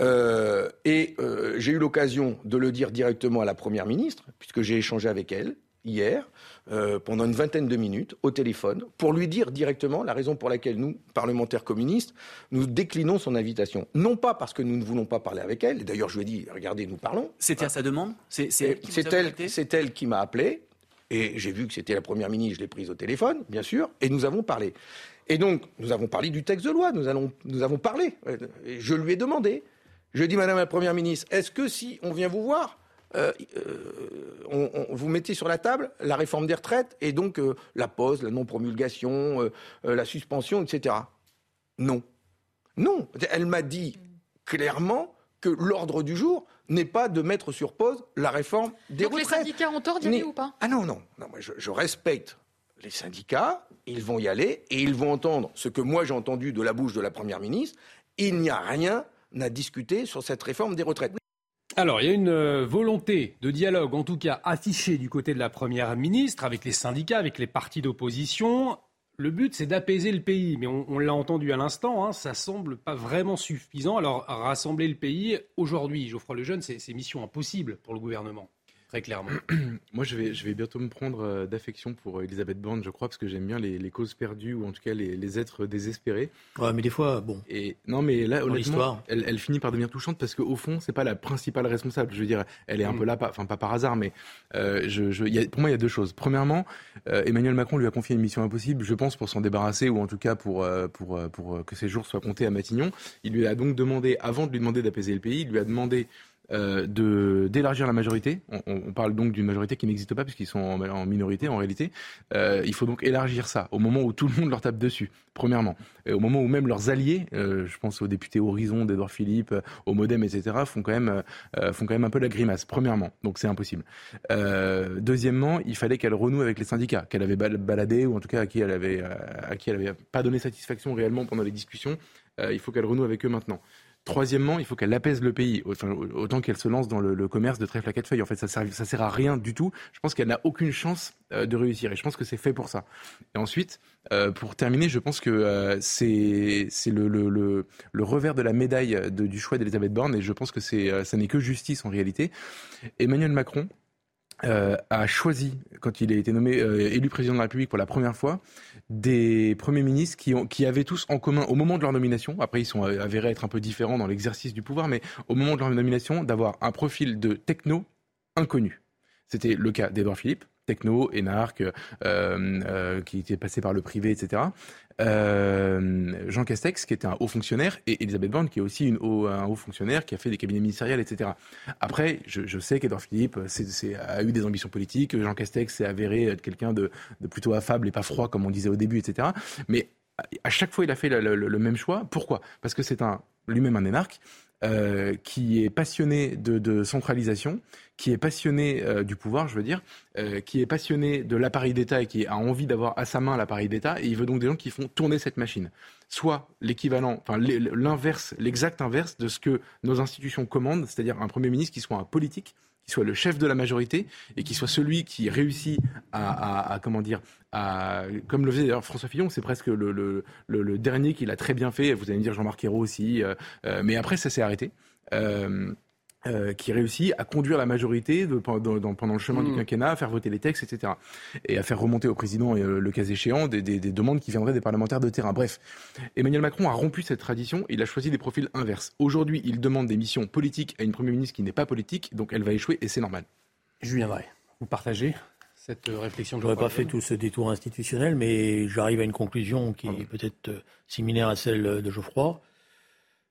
Euh, et j'ai eu l'occasion de le dire directement à la Première ministre, puisque j'ai échangé avec elle hier, euh, pendant une vingtaine de minutes, au téléphone, pour lui dire directement la raison pour laquelle nous, parlementaires communistes, nous déclinons son invitation. Non pas parce que nous ne voulons pas parler avec elle, d'ailleurs je lui ai dit, regardez, nous parlons. C'était à sa demande C'est elle, elle, qui m'a appelé, et j'ai vu que c'était la Première ministre, je l'ai prise au téléphone, bien sûr, et nous avons parlé. Et donc, nous avons parlé du texte de loi, nous, allons, nous avons parlé. Et je lui ai demandé, je lui ai dit, Madame la Première ministre, est-ce que si on vient vous voir, euh, euh, on, vous mettez sur la table la réforme des retraites et donc euh, la pause, la non-promulgation, la suspension, etc. Non. Non. Elle m'a dit clairement que l'ordre du jour n'est pas de mettre sur pause la réforme des donc retraites. les syndicats ont tort d'y aller ou pas? Ah non, non. non je, je, respecte les syndicats, ils vont y aller et ils vont entendre ce que moi j'ai entendu de la bouche de la Première ministre. Il n'y a rien à discuter sur cette réforme des retraites. Alors, il y a une euh, volonté de dialogue, en tout cas affichée du côté de la Première ministre, avec les syndicats, avec les partis d'opposition. Le but, c'est d'apaiser le pays, mais on, l'a entendu à l'instant, hein, ça semble pas vraiment suffisant. Alors, rassembler le pays, aujourd'hui, Geoffroy Lejeune, c'est mission impossible pour le gouvernement très clairement. Moi, je vais, je vais bientôt me prendre euh, d'affection pour euh, Elisabeth Borne, je crois, parce que j'aime bien les, causes perdues ou en tout cas les, êtres désespérés. Ouais, mais des fois, bon. Et non, mais là, honnêtement, elle, elle, finit par devenir touchante parce qu'au fond, c'est pas la principale responsable. Je veux dire, elle est un mm. peu là, pas, enfin pas par hasard, mais euh, je, je, y a, pour moi, il y a deux choses. Premièrement, Emmanuel Macron lui a confié une mission impossible, je pense, pour s'en débarrasser ou en tout cas pour, pour, pour que ses jours soient comptés à Matignon. Il lui a donc demandé, avant de lui demander d'apaiser le pays, il lui a demandé euh, d'élargir la majorité. On, parle donc d'une majorité qui n'existe pas puisqu'ils sont en, minorité en réalité. Euh, il faut donc élargir ça au moment où tout le monde leur tape dessus, premièrement. Et au moment où même leurs alliés, euh, je pense aux députés Horizon, d'Edouard Philippe, au Modem, etc., font quand même font quand même un peu la grimace. Premièrement, donc c'est impossible. deuxièmement, il fallait qu'elle renoue avec les syndicats qu'elle avait baladé ou en tout cas à qui elle avait à qui elle pas donné satisfaction réellement pendant les discussions. il faut qu'elle renoue avec eux maintenant. Troisièmement, il faut qu'elle apaise le pays, autant qu'elle se lance dans le, commerce de trèfle à quatre feuilles. En fait, ça sert, sert à rien du tout. Je pense qu'elle n'a aucune chance euh, de réussir, et je pense que c'est fait pour ça. Et ensuite, euh, pour terminer, je pense que euh, c'est le, revers de la médaille du choix d'Elisabeth Borne, et je pense que ça n'est que justice en réalité. Emmanuel Macron euh, a choisi, quand il a été nommé euh, élu président de la République pour la première fois, des premiers ministres qui, ont, qui avaient tous en commun, au moment de leur nomination, après ils sont avérés être un peu différents dans l'exercice du pouvoir, mais au moment de leur nomination, d'avoir un profil de techno inconnu. C'était le cas d'Edouard Philippe, techno, énarque, qui était passé par le privé, etc. Jean Castex, qui était un haut fonctionnaire, et Elisabeth Borne, qui est aussi une haut, un haut fonctionnaire, qui a fait des cabinets ministériels, etc. Après, je, sais qu'Edouard Philippe a eu des ambitions politiques, Jean Castex s'est avéré être quelqu'un de, plutôt affable et pas froid, comme on disait au début, etc. Mais à chaque fois, il a fait le, même choix. Pourquoi? Parce que c'est lui-même un énarque euh, qui est passionné de, centralisation, qui est passionné euh, du pouvoir, je veux dire, euh, qui est passionné de l'appareil d'État et qui a envie d'avoir à sa main l'appareil d'État. Et il veut donc des gens qui font tourner cette machine. Soit l'équivalent, enfin l'inverse, l'exact inverse de ce que nos institutions commandent, c'est-à-dire un Premier ministre qui soit un politique qui soit le chef de la majorité et qui soit celui qui réussit à, comment dire, à, comme le faisait d'ailleurs François Fillon, c'est presque le, le, le, dernier qui l'a très bien fait. Vous allez me dire Jean-Marc Ayrault aussi, euh, euh, mais après ça s'est arrêté. Euh, euh, qui réussit à conduire la majorité de, pendant, pendant le chemin du mmh. quinquennat, à faire voter les textes, etc. Et à faire remonter au président, euh, le cas échéant, des, des, des, demandes qui viendraient des parlementaires de terrain. Bref, Emmanuel Macron a rompu cette tradition, il a choisi des profils inverses. Aujourd'hui, il demande des missions politiques à une Premier ministre qui n'est pas politique, donc elle va échouer et c'est normal. Julien Marais, vous partagez cette euh, réflexion Je n'aurais pas fait tout ce détour institutionnel, mais j'arrive à une conclusion qui est peut-être similaire à celle de Geoffroy.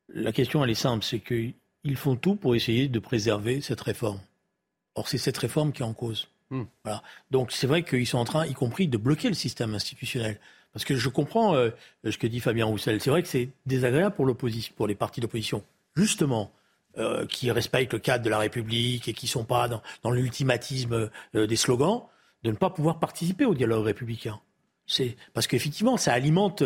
La question, elle est simple, c'est que ils font tout pour essayer de préserver cette réforme. Or, c'est cette réforme qui est en cause. Hmm. Voilà. Donc, c'est vrai qu'ils sont en train, y compris, de bloquer le système institutionnel. Parce que je comprends euh, ce que dit Fabien Roussel. C'est vrai que c'est désagréable pour l'opposition, pour les partis d'opposition, justement, euh, qui respectent le cadre de la République et qui ne sont pas dans, dans l'ultimatisme euh, des slogans, de ne pas pouvoir participer au dialogue républicain. C'est parce qu'effectivement, ça alimente.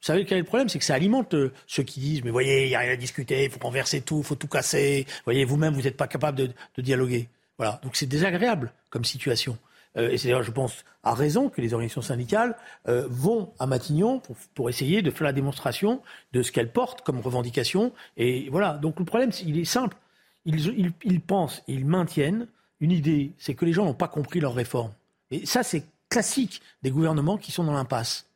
Vous savez quel est le problème C'est que ça alimente euh, ceux qui disent Mais voyez, il n'y a rien à discuter, il faut renverser tout, il faut tout casser. voyez, vous-même, vous n'êtes pas capable de, dialoguer. Voilà. Donc c'est désagréable comme situation. Euh, et c'est d'ailleurs, je pense, à raison que les organisations syndicales euh, vont à Matignon pour, essayer de faire la démonstration de ce qu'elles portent comme revendication. Et voilà. Donc le problème, il est simple. Ils, ils pensent, ils maintiennent une idée, c'est que les gens n'ont pas compris leur réforme. Et ça, c'est classique des gouvernements qui sont dans l'impasse.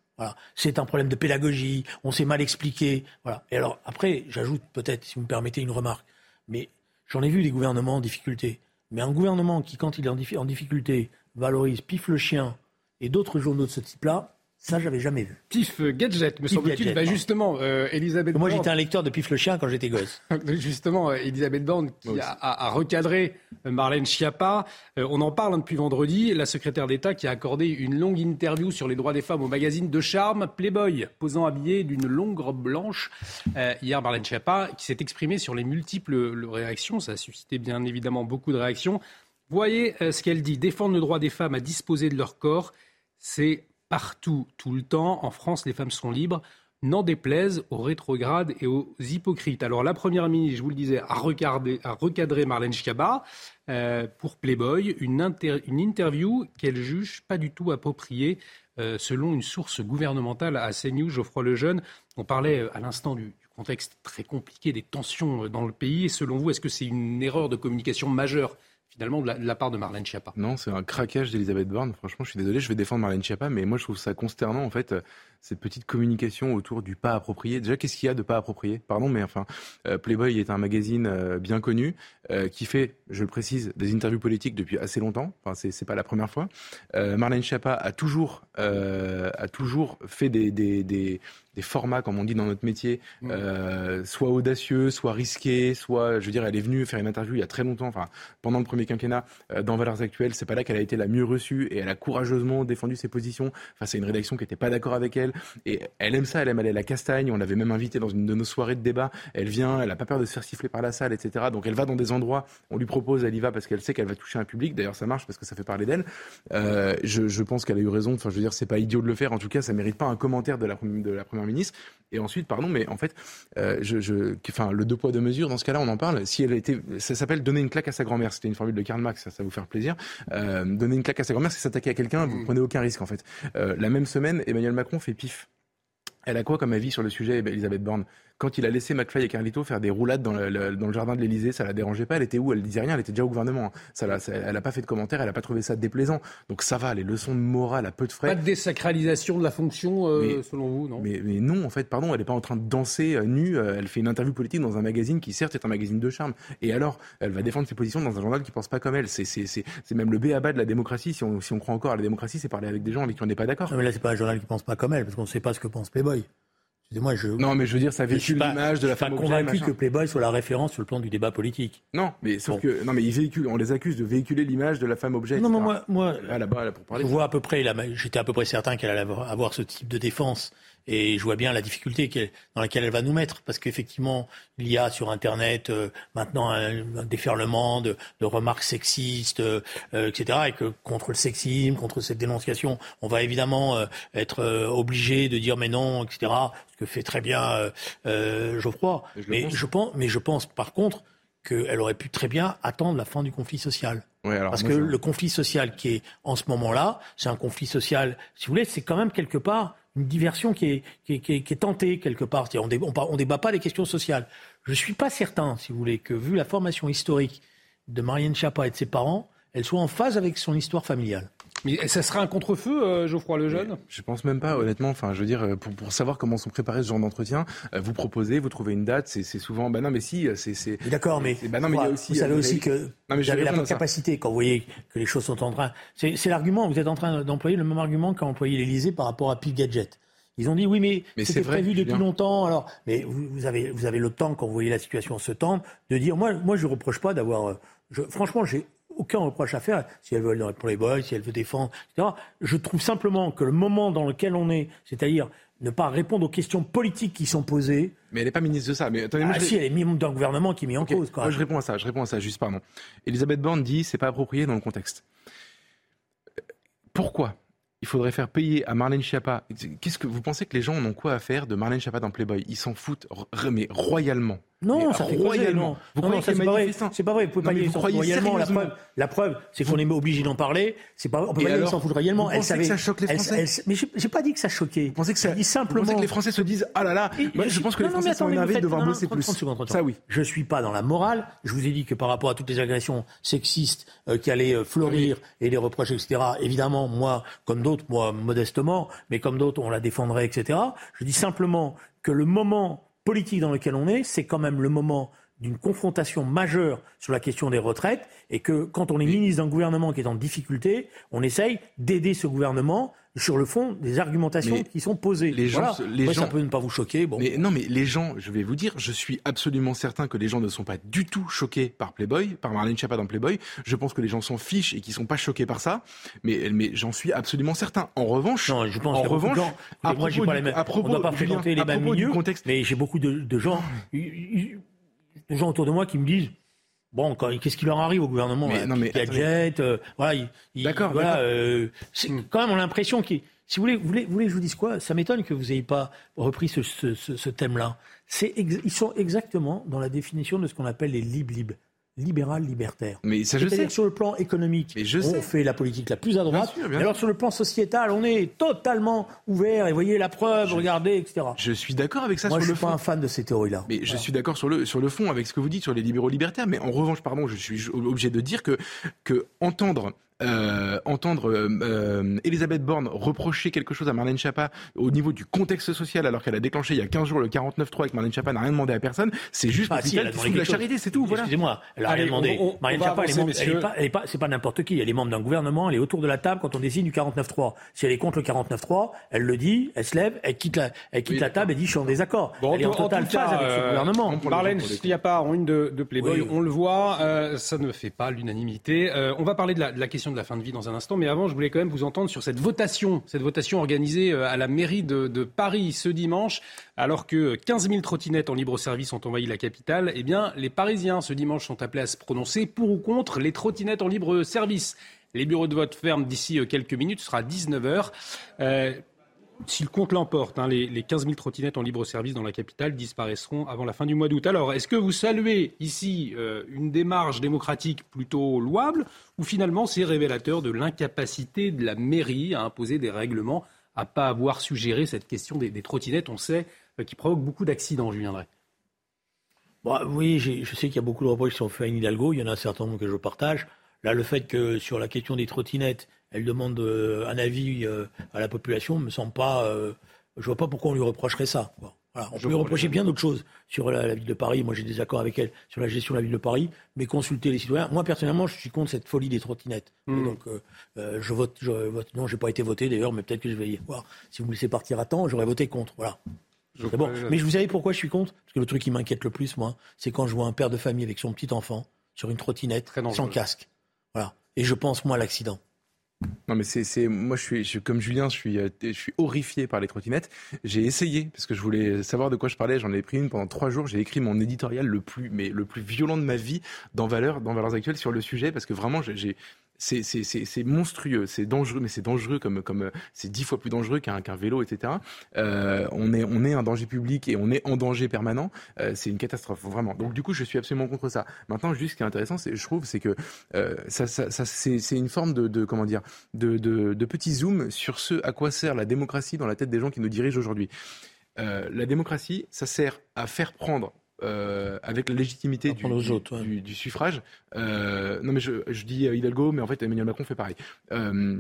C'est un problème de pédagogie, on s'est mal expliqué. Voilà. Et alors, après, j'ajoute peut-être, si vous me permettez, une remarque. Mais j'en ai vu des gouvernements en difficulté. Mais un gouvernement qui, quand il est en difficulté, valorise pif le chien et d'autres journaux de ce type-là, ça, j'avais jamais vu. Pif Gadget, me semble-t-il. Bah, justement, euh, Elisabeth Moi, j'étais un lecteur de Pif le chien quand j'étais gosse. justement, euh, Elisabeth Borne qui a, recadré euh, Marlène Schiappa. on en parle hein, depuis vendredi. La secrétaire d'État qui a accordé une longue interview sur les droits des femmes au magazine de charme Playboy, posant habillée d'une longue robe blanche. hier, Marlène Schiappa qui s'est exprimée sur les multiples réactions. Ça a suscité bien évidemment beaucoup de réactions. Voyez ce qu'elle dit. Défendre le droit des femmes à disposer de leur corps, c'est partout, tout le temps. En France, les femmes sont libres. N'en déplaise aux rétrogrades et aux hypocrites. Alors la Première ministre, je vous le disais, a, recadré Marlène Schiappa euh, pour Playboy, une, interview qu'elle juge pas du tout appropriée euh, selon une source gouvernementale à CNews, Geoffroy Lejeune. On parlait euh, à l'instant du, du contexte très compliqué des tensions dans le pays. selon vous, est-ce que c'est une erreur de communication majeure finalement de la, part de Marlène Schiappa. Non, c'est un craquage d'Elisabeth Borne. Franchement, je suis désolé, je vais défendre Marlène Schiappa, mais moi je trouve ça consternant en fait cette petite communication autour du pas approprié. Déjà, qu'est-ce qu'il y a de pas approprié? Pardon, mais enfin, euh, Playboy est un magazine euh, bien connu euh, qui fait, je le précise, des interviews politiques depuis assez longtemps. Enfin, c'est, c'est pas la première fois. Marlène Schiappa a toujours a toujours fait des, des, des des formats, comme on dit dans notre métier, euh, soit audacieux, soit risqués, soit, je veux dire, elle est venue faire une interview il y a très longtemps, enfin, pendant le premier quinquennat, dans Valeurs Actuelles. C'est pas là qu'elle a été la mieux reçue et elle a courageusement défendu ses positions face à une rédaction qui n'était pas d'accord avec elle. Et elle aime ça, elle aime aller à la castagne. On l'avait même invitée dans une de nos soirées de débat. Elle vient, elle a pas peur de se faire siffler par la salle, etc. Donc elle va dans des endroits, on lui propose, elle y va parce qu'elle sait qu'elle va toucher un public. D'ailleurs, ça marche parce que ça fait parler d'elle. Euh, je, je, pense qu'elle a eu raison. Enfin, je veux dire, c'est pas idiot de le faire. En tout cas, ça mérite pas un commentaire de la, de la première ministre. Et ensuite, pardon, mais en fait, euh, je, je, enfin, le deux poids deux mesures, dans ce cas-là, on en parle. Si elle était, ça s'appelle donner une claque à sa grand-mère. C'était une formule de Karl Marx, ça, ça va vous faire plaisir. Euh, donner une claque à sa grand-mère, c'est s'attaquer à quelqu'un. Vous mm. prenez aucun risque, en fait. La même semaine, Emmanuel Macron fait Elle a quoi comme avis sur le sujet, Elisabeth Borne? Quand il a laissé McFly et Carlito faire des roulades dans le, dans le jardin de l'Elysée, ça la dérangeait pas. Elle était où? Elle disait rien. Elle était déjà au gouvernement. hein. Ça, l'a- ça- elle a pas fait de commentaires. Elle a pas trouvé ça déplaisant. Donc ça va. Les leçons de morale à peu de frais. Pas de désacralisation de la fonction, euh, Mais- selon vous, non? Mais, mais non, en fait, pardon, elle n'est pas en train de danser euh, nue. euh, Elle fait une interview politique dans un magazine qui, certes, est un magazine de charme. Et alors, elle va défendre ses positions dans un journal qui pense pas comme elle. C'est, même le b à bas de la démocratie. Si on, si on croit encore à la démocratie, c'est parler avec des gens avec qui on n'est pas d'accord. Mais là, c'est pas un journal qui pense pas comme elle, parce qu'on ne sait pas ce que pense Playboy. Excusez-moi, je. Non, mais je veux dire, ça véhicule l'image de la je suis femme pas convaincu que Playboy soit la référence sur le plan du débat politique. Non, mais sauf Bon. que non, mais ils véhiculent, on les accuse de véhiculer l'image de la femme objet. Non, mais etc. moi, moi, Là, là-bas, là, pour parler. je vois à peu près, j'étais à peu près certain qu'elle allait avoir, avoir ce type de défense. Et je vois bien la difficulté dans laquelle elle va nous mettre. Parce qu'effectivement, il y a sur Internet euh, maintenant un, un déferlement de, de remarques sexistes, euh, etc. Et que contre le sexisme, contre cette dénonciation, on va évidemment euh, être obligé de dire mais non, etc. Ce que fait très bien Geoffroy. Je Mais pense. je pense, mais je pense par contre qu'elle aurait pu très bien attendre la fin du conflit social. Ouais, alors, Parce que je- le conflit social qui est en ce moment-là, c'est un conflit social, si vous voulez, c'est quand même quelque part une diversion qui est, tentée quelque part. On on débat pas des questions sociales. Je suis pas certain, si vous voulez, que vu la formation historique de Marianne Chapa et de ses parents, elle soit en phase avec son histoire familiale. Mais ça serait un contre-feu, euh, Geoffroy Lejeune Je pense même pas, honnêtement. Enfin, je veux dire, euh, pour, pour savoir comment sont préparés ce genre d'entretien, euh, vous proposez, vous trouvez une date, c'est c'est souvent. Bah non, mais si, euh, c'est. c'est- D'accord, mais, bah non, mais il y a vous aussi, savez euh, aussi que mais vous je avez vais la capacité, quand vous voyez que les choses sont en train... C'est c'est l'argument, vous êtes en train d'employer le même argument qu'a employé l'Élysée par rapport à Pete Gadget. Ils ont dit oui, mais, Mais c'était c'est vrai, prévu depuis longtemps. Alors, mais vous, vous avez vous avez le temps quand vous voyez la situation se tendre de dire moi moi je reproche pas d'avoir. euh, je- franchement, j'ai aucun reproche à faire si elle veut aller dans le Playboy, si elle veut défendre, etc. Je trouve simplement que le moment dans lequel on est, c'est-à-dire ne pas répondre aux questions politiques qui sont posées. Mais elle n'est pas ministre de ça. Mais attendez, Ah je- si, elle est membre d'un gouvernement qui est mis en cause. Moi, je réponds à ça. Je réponds à ça. Juste, pardon. Elisabeth Borne dit c'est pas approprié dans le contexte. Pourquoi il faudrait faire payer à Marlène Schiappa Qu'est-ce que vous pensez que les gens en ont quoi à faire de Marlène Schiappa dans Playboy? Ils s'en foutent, mais royalement. Non, ça fait causer, royalement. non. Vous non, non, ça, c'est a pas vrai. C'est pas vrai. Vous pouvez Non, pas qu'ils s'en foutent croyez réellement. La preuve, la preuve, c'est qu'on est obligé d'en parler. C'est pas, on peut Et pas alors s'en foutent réellement. Vous Elle pensez savait. que ça choque les elle- Français elle- mais j'ai pas dit que ça choquait. Vous pensez que ça Je dis Vous simplement. pensez que les Français se disent ah là là Et Moi, je pense que non, les Français sont énervés de devoir bosser 30 plus. secondes, 30 Ça oui. Je suis pas dans la morale. Je vous ai dit que par rapport à toutes les agressions sexistes euh, qui allaient euh, fleurir et les reproches, etc. Évidemment, moi, comme d'autres, moi modestement, mais comme d'autres, on la défendrait, etc. Je dis simplement que le moment politique dans lequel on est, c'est quand même le moment d'une confrontation majeure sur la question des retraites et que quand on est ministre d'un gouvernement qui est en difficulté, on essaye d'aider ce gouvernement sur le fond des argumentations Mais qui sont posées. les gens Voilà. les Après, ça gens- peut ne pas vous choquer. Bon. Mais non, mais les gens, je vais vous dire, je suis absolument certain que les gens ne sont pas du tout choqués par Playboy, par Marlène Schiappa dans Playboy. Je pense que les gens s'en fichent et qu'ils sont pas choqués par ça. Mais, mais j'en suis absolument certain. En revanche, Non, je pense en revanche, gens- à moi, j'ai propos pas du- les mêmes- à propos, on doit pas Julien, à propos du milieux, contexte- mais j'ai beaucoup de, de gens, de gens autour de moi qui me disent. Bon, qu'est-ce qui leur arrive au gouvernement Mais là, non, mais Pete Gadget, euh, voilà, ils- ils- D'accord, voilà, d'accord. euh, c'est quand même on a l'impression qu'ils, si vous voulez, vous voulez, vous voulez que je vous dise quoi Ça m'étonne que vous n'ayez pas repris ce, ce- ce- ce thème-là. C'est ex- ils sont exactement dans la définition de ce qu'on appelle les lib-lib, libéral libertaire. Mais ça, je sais. que sur le plan économique, Mais je on sais. fait la politique la plus à droite. Bien sûr, bien Et alors sur le plan sociétal, on est totalement ouvert. Et voyez la preuve, regardez, etc. Je suis d'accord avec ça Moi, je sur suis pas un fan de ces théories-là. Mais je suis d'accord sur le, sur le fond avec ce que vous dites sur les libéraux libertaires, mais en revanche, pardon, je suis obligé de dire que, que entendre, euh, entendre euh, euh, Elisabeth Borne reprocher quelque chose à Marlène Schiappa au niveau du contexte social, alors qu'elle a déclenché il y a 15 jours le 49.3 et que Marlène Schiappa n'a rien demandé à personne, c'est juste Ah, si, elle a demandé de la charité, c'est tout, voilà. Excusez-moi, elle a Allez, rien demandé. on- on- Marianne on va Schiappa, elle est membre- elle est messieurs. pas, elle est pas, c'est pas n'importe qui. Elle est membre d'un gouvernement, elle est autour de la table quand on décide du 49-3. Si elle est contre le 49-3, elle le dit, elle se lève, elle quitte la, elle quitte Oui, la table et dit je suis en désaccord. Bon, elle est en totale phase avec ce euh, gouvernement. Marlène Schiappa en une de, de Playboy, on le voit, euh, ça ne fait pas l'unanimité. On va parler de la, la de la fin de vie dans un instant, mais avant, je voulais quand même vous entendre sur cette votation, cette votation organisée euh, à la mairie de, Paris ce dimanche, alors que 15 000 trottinettes en libre service ont envahi la capitale. Eh bien, les Parisiens ce dimanche sont appelés à se prononcer pour ou contre les trottinettes en libre service. Les bureaux de vote ferment d'ici euh, quelques minutes, ce sera 19h. Euh, si le compte l'emporte, hein, les, les 15 000 trottinettes en libre service dans la capitale disparaîtront avant la fin du mois d'août. Alors, est-ce que vous saluez ici euh, une démarche démocratique plutôt louable ou finalement c'est révélateur de l'incapacité de la mairie à imposer des règlements, à pas avoir suggéré cette question des, trottinettes, on sait, euh, qui provoque beaucoup d'accidents, Julien Drey Bah, oui, je sais qu'il y a beaucoup de reproches qui sont faits à Hidalgo. Il y en a un certain nombre que je partage. Là, le fait que sur la question des trottinettes, elle demande euh, un avis euh, à la population, me semble pas. Euh, je vois pas pourquoi on lui reprocherait ça. On peut lui reprocher bien d'autres choses sur la, ville de Paris. Moi, j'ai des accords avec elle sur la gestion de la ville de Paris, mais consulter les citoyens. Moi, personnellement, je suis contre cette folie des trottinettes. Hmm. Donc, je vote. Je vote non, j'ai pas été voté d'ailleurs, mais peut-être que je vais y voir. Si vous me laissez partir à temps, j'aurais voté contre. Voilà. Bon. Mais je vous savez pourquoi je suis contre? Parce que le truc qui m'inquiète le plus, moi, c'est quand je vois un père de famille avec son petit enfant sur une trottinette sans casque. Voilà. Et je pense, moi, à l'accident. Non mais c'est moi je suis comme Julien je suis euh, je suis horrifié par les trottinettes. J'ai essayé parce que je voulais savoir de quoi je parlais. J'en ai pris une pendant trois jours. J'ai écrit mon éditorial le plus mais le plus violent de ma vie dans Valeurs dans Valeurs actuelles sur le sujet parce que vraiment j'ai c'est monstrueux, c'est dangereux, mais c'est dangereux comme comme c'est dix fois plus dangereux qu'un qu'un vélo, etc. Euh, on est on un danger public et on est en danger permanent. Euh, c'est une catastrophe vraiment. Donc du coup, je suis absolument contre ça. Maintenant, juste ce qui est intéressant, je trouve, c'est que euh, c'est une forme de, comment dire de, petit zoom sur ce à quoi sert la démocratie dans la tête des gens qui nous dirigent aujourd'hui. Euh, la démocratie, ça sert à faire prendre euh, avec la légitimité du, du, suffrage. Euh, non, mais je, je, dis Hidalgo, mais en fait Emmanuel Macron fait pareil. Euh,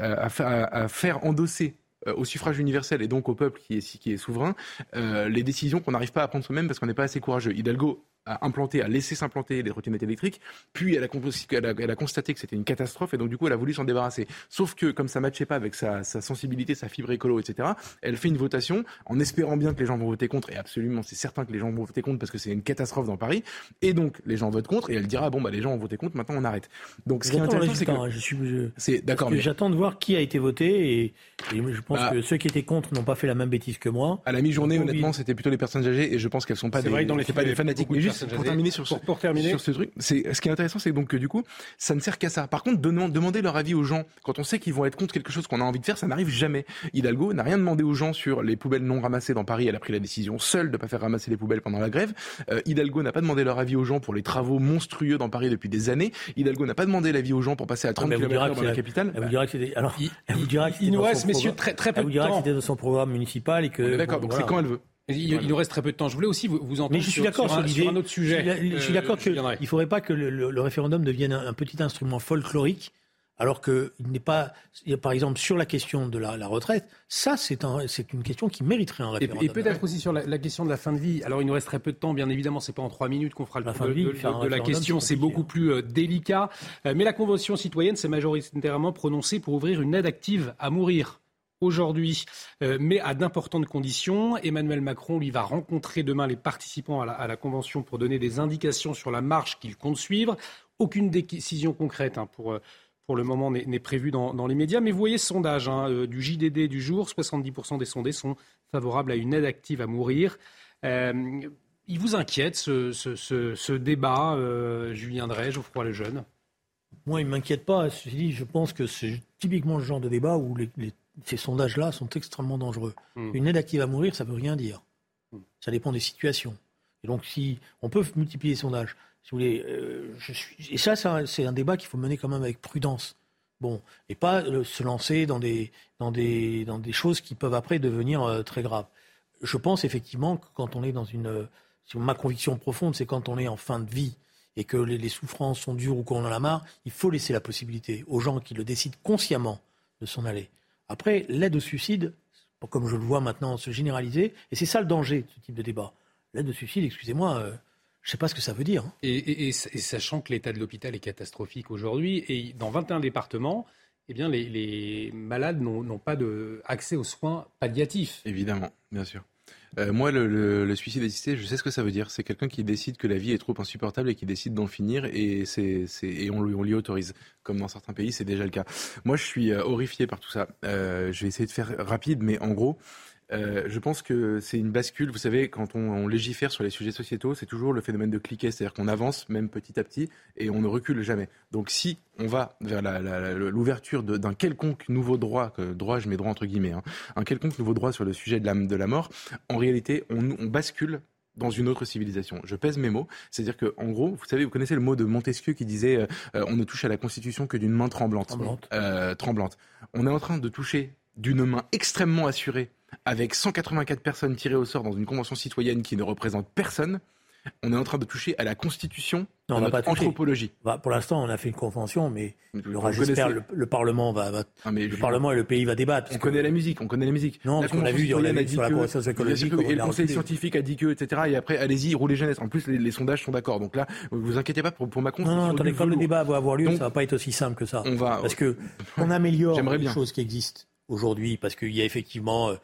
à, à, faire endosser au suffrage universel et donc au peuple qui est, qui est souverain, les décisions qu'on n'arrive pas à prendre soi-même parce qu'on n'est pas assez courageux. Hidalgo a implanté, a laissé s'implanter les trottinettes électriques, puis elle a, elle a, constaté que c'était une catastrophe et donc du coup elle a voulu s'en débarrasser. Sauf que comme ça matchait pas avec sa, sensibilité, sa fibre écolo, etc., elle fait une votation en espérant bien que les gens vont voter contre et absolument c'est certain que les gens vont voter contre parce que c'est une catastrophe dans Paris et donc les gens votent contre et elle dira bon bah les gens ont voté contre, maintenant on arrête. Donc ce qui est intéressant c'est que hein, je suis, c'est d'accord. Mais... J'attends de voir qui a été voté et, je pense bah que ceux qui étaient contre n'ont pas fait la même bêtise que moi. À la mi-journée honnêtement c'était plutôt les personnes âgées et je pense qu'elles sont pas des, vrai, dans les pas des fanatiques pour terminer sur ce, pour, terminer. sur ce truc, c'est ce qui est intéressant, c'est donc que du coup, ça ne sert qu'à ça. Par contre, demander leur avis aux gens quand on sait qu'ils vont être contre quelque chose qu'on a envie de faire, ça n'arrive jamais. Hidalgo n'a rien demandé aux gens sur les poubelles non ramassées dans Paris. Elle a pris la décision seule de ne pas faire ramasser les poubelles pendant la grève. Euh, Hidalgo n'a pas demandé leur avis aux gens pour les travaux monstrueux dans Paris depuis des années. Hidalgo n'a pas demandé l'avis aux gens pour passer à 30 km dans la capitale. Elle vous dira que c'était. Alors, elle vous dira que il nous reste, messieurs, très très peu de temps. Elle vous dira que c'était dans son programme municipal et que. D'accord. Donc c'est quand elle veut. Il, nous reste très peu de temps. Je voulais aussi vous, vous entendre Mais je suis d'accord sur, un, autre sujet. Je suis, d'accord qu'il ne faudrait pas que le, référendum devienne un, petit instrument folklorique, alors qu'il n'est pas, par exemple, sur la question de la, retraite, ça, c'est un, une question qui mériterait un référendum. Et, peut-être aussi sur la, question de la fin de vie. Alors, il nous reste très peu de temps, bien évidemment, c'est pas en trois minutes qu'on fera le tour de, de, la question, c'est beaucoup plus euh, délicat. Euh, mais la Convention citoyenne s'est majoritairement prononcée pour ouvrir une aide active à mourir aujourd'hui, euh, mais à d'importantes conditions. Emmanuel Macron, lui, va rencontrer demain les participants à la, Convention pour donner des indications sur la marche qu'il compte suivre. Aucune décision concrète hein, pour, euh, pour le moment n'est prévue dans, les médias. Mais vous voyez ce sondage hein, euh, du JDD du jour, 70% des sondés sont favorables à une aide active à mourir. il vous inquiète ce, ce, débat, Julien Drey, Geoffroy Lejeune? Moi, il ne m'inquiète pas. Je pense que c'est typiquement le genre de débat où les ces sondages-là sont extrêmement dangereux. Hmm. Une aide active à mourir, ça ne veut rien dire. Hmm. Ça dépend des situations. Et donc, si on peut multiplier les sondages, si vous voulez, euh, je suis, et ça, c'est un débat qu'il faut mener quand même avec prudence. Bon, et pas euh, se lancer dans des, dans, des, dans des choses qui peuvent après devenir euh, très graves. Je pense effectivement que quand on est dans une. ma conviction profonde, c'est quand on est en fin de vie et que les, les souffrances sont dures ou qu'on en a marre, il faut laisser la possibilité aux gens qui le décident consciemment de s'en aller. Après, l'aide au suicide, comme je le vois maintenant se généraliser, et c'est ça le danger de ce type de débat. L'aide au suicide, excusez-moi, euh, je ne sais pas ce que ça veut dire. Hein. Et, sachant que l'état de l'hôpital est catastrophique aujourd'hui, et dans 21 départements, eh bien, les, malades n'ont pas de, accès aux soins palliatifs. Évidemment, bien sûr. Euh, moi, le, suicide assisté, je sais ce que ça veut dire. C'est quelqu'un qui décide que la vie est trop insupportable et qui décide d'en finir et, c'est, et on, on l'y autorise. Comme dans certains pays, c'est déjà le cas. Moi, je suis euh, horrifié par tout ça. Euh, je vais essayer de faire rapide, mais en gros, euh, je pense que c'est une bascule. Vous savez, quand on, légifère sur les sujets sociétaux, c'est toujours le phénomène de cliquet, c'est-à-dire qu'on avance même petit à petit et on ne recule jamais. Donc si on va vers l'ouverture d'un quelconque nouveau droit, que droit je mets droit entre guillemets, hein, un quelconque nouveau droit sur le sujet de la, de la mort, en réalité, on, bascule dans une autre civilisation. Je pèse mes mots, c'est-à-dire que en gros, vous savez, vous connaissez le mot de Montesquieu qui disait euh, euh, on ne touche à la Constitution que d'une main tremblante. Tremblante. tremblante. On est en train de toucher d'une main extrêmement assurée avec 184 personnes tirées au sort dans une convention citoyenne qui ne représente personne, on est en train de toucher à la constitution Non, de on notre pas anthropologie. Bah, pour l'instant, on a fait une convention, mais Vous il y aura, connaissez- j'espère, le, le Parlement va, le je- Parlement et le pays va débattre. On que- connaît la musique, on connaît la musique. Non, la parce qu'on l'a vu, sur la convention écologique, Et le Conseil scientifique a dit que, etc. Et après, allez-y, roulez jeunesse. En plus, les, les sondages sont d'accord. Donc là, vous inquiétez pas pour, pour Macron. Non, non, attendez, quand le débat va avoir lieu, Donc, ça va pas être aussi simple que ça. On va. Parce que on améliore les choses qui existent aujourd'hui, parce qu'il y a effectivement, euh,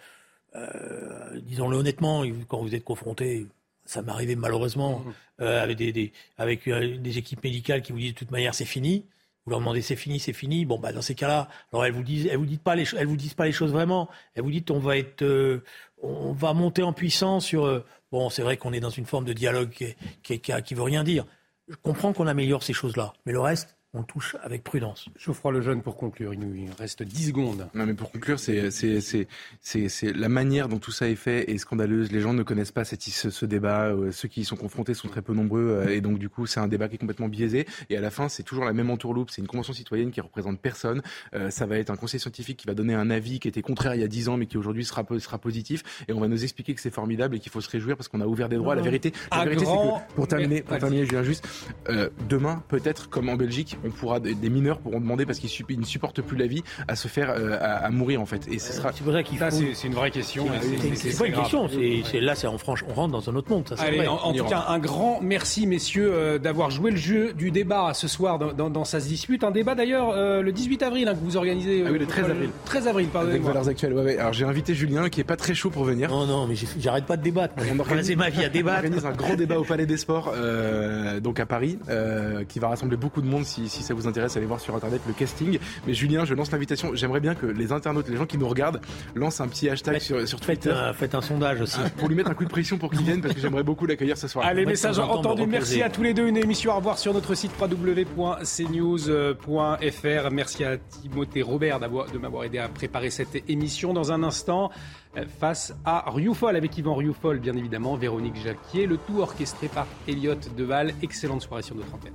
euh, disons-le honnêtement, quand vous êtes confronté, ça m'est arrivé malheureusement, euh, avec, des, des- avec euh, des équipes médicales qui vous disent de toute manière c'est fini. Vous leur demandez c'est fini, c'est fini. Bon bah dans ces cas-là, alors elles vous disent, elles vous disent pas les, elles vous disent pas les choses vraiment. Elles vous disent on va être, on va monter en puissance sur. bon, c'est vrai qu'on est dans une forme de dialogue qui, est- qui, est- qui, a- qui veut rien dire. Je comprends qu'on améliore ces choses-là, mais le reste, on touche avec prudence. Geoffroy Lejeune pour conclure. Il nous reste 10 secondes. Non, mais pour conclure, c'est c'est c'est c'est c'est la manière dont tout ça est fait est scandaleuse. Les gens ne connaissent pas cette, ce, ce débat. euh, Ceux qui y sont confrontés sont très peu nombreux, euh, et donc du coup, c'est un débat qui est complètement biaisé. Et à la fin, c'est toujours la même entourloupe. C'est une convention citoyenne qui représente personne. Euh, ça va être un conseil scientifique qui va donner un avis qui était contraire il y a 10 ans, mais qui aujourd'hui sera sera positif. Et on va nous expliquer que c'est formidable et qu'il faut se réjouir parce qu'on a ouvert des droits. La vérité, la vérité, c'est que pour terminer, pour terminer, Julien, juste euh, demain, peut-être comme en Belgique, on pourra des mineurs pourront demander parce qu'ils ne supportent plus la vie à se faire euh, à, à mourir en fait. Et ce sera C'est pour ça qu'il faut. c'est c'est une vraie question. et c'est- C'est c'est- c'est pas une question. c'est- c'est- là, c'est en franche, on rentre dans un autre monde. Ça, c'est Allez, vrai. en, On tout rentre. cas, un grand merci, messieurs, euh, d'avoir joué le jeu du débat ce soir dans, dans, dans se dispute. Un débat d'ailleurs euh, le 18 avril hein, que vous organisez. Ah oui, euh, le 13 avril. 13 avril, Avec pardonnez-moi. Valeurs Actuelles. Ouais, ouais. Alors j'ai invité Julien qui est pas très chaud pour venir. Non, non, mais j'arrête pas de débattre. On On organise- ma vie à On débattre. organise un grand débat au Palais des Sports, euh, donc à Paris, euh, qui va rassembler beaucoup de monde. Si, si ça vous intéresse, allez voir sur internet le casting. Mais Julien, je lance l'invitation. J'aimerais bien que les internautes, les gens qui nous regardent, lancent un petit hashtag Faites- sur, sur Faites Twitter un, faites un sondage aussi. pour lui mettre un coup de pression pour qu'il vienne, parce que j'aimerais beaucoup l'accueillir ce soir. Allez, message entendu. Merci à tous les deux. Une émission à revoir sur notre site www.cnews.fr. Merci à Timothée Robert d'avoir- de m'avoir aidé à préparer cette émission. Dans un instant, euh, face à Rioufol, avec Yvan Rioufol, bien évidemment, Véronique Jacquier, le tout orchestré par Elliot Deval. Excellente soirée sur notre antenne.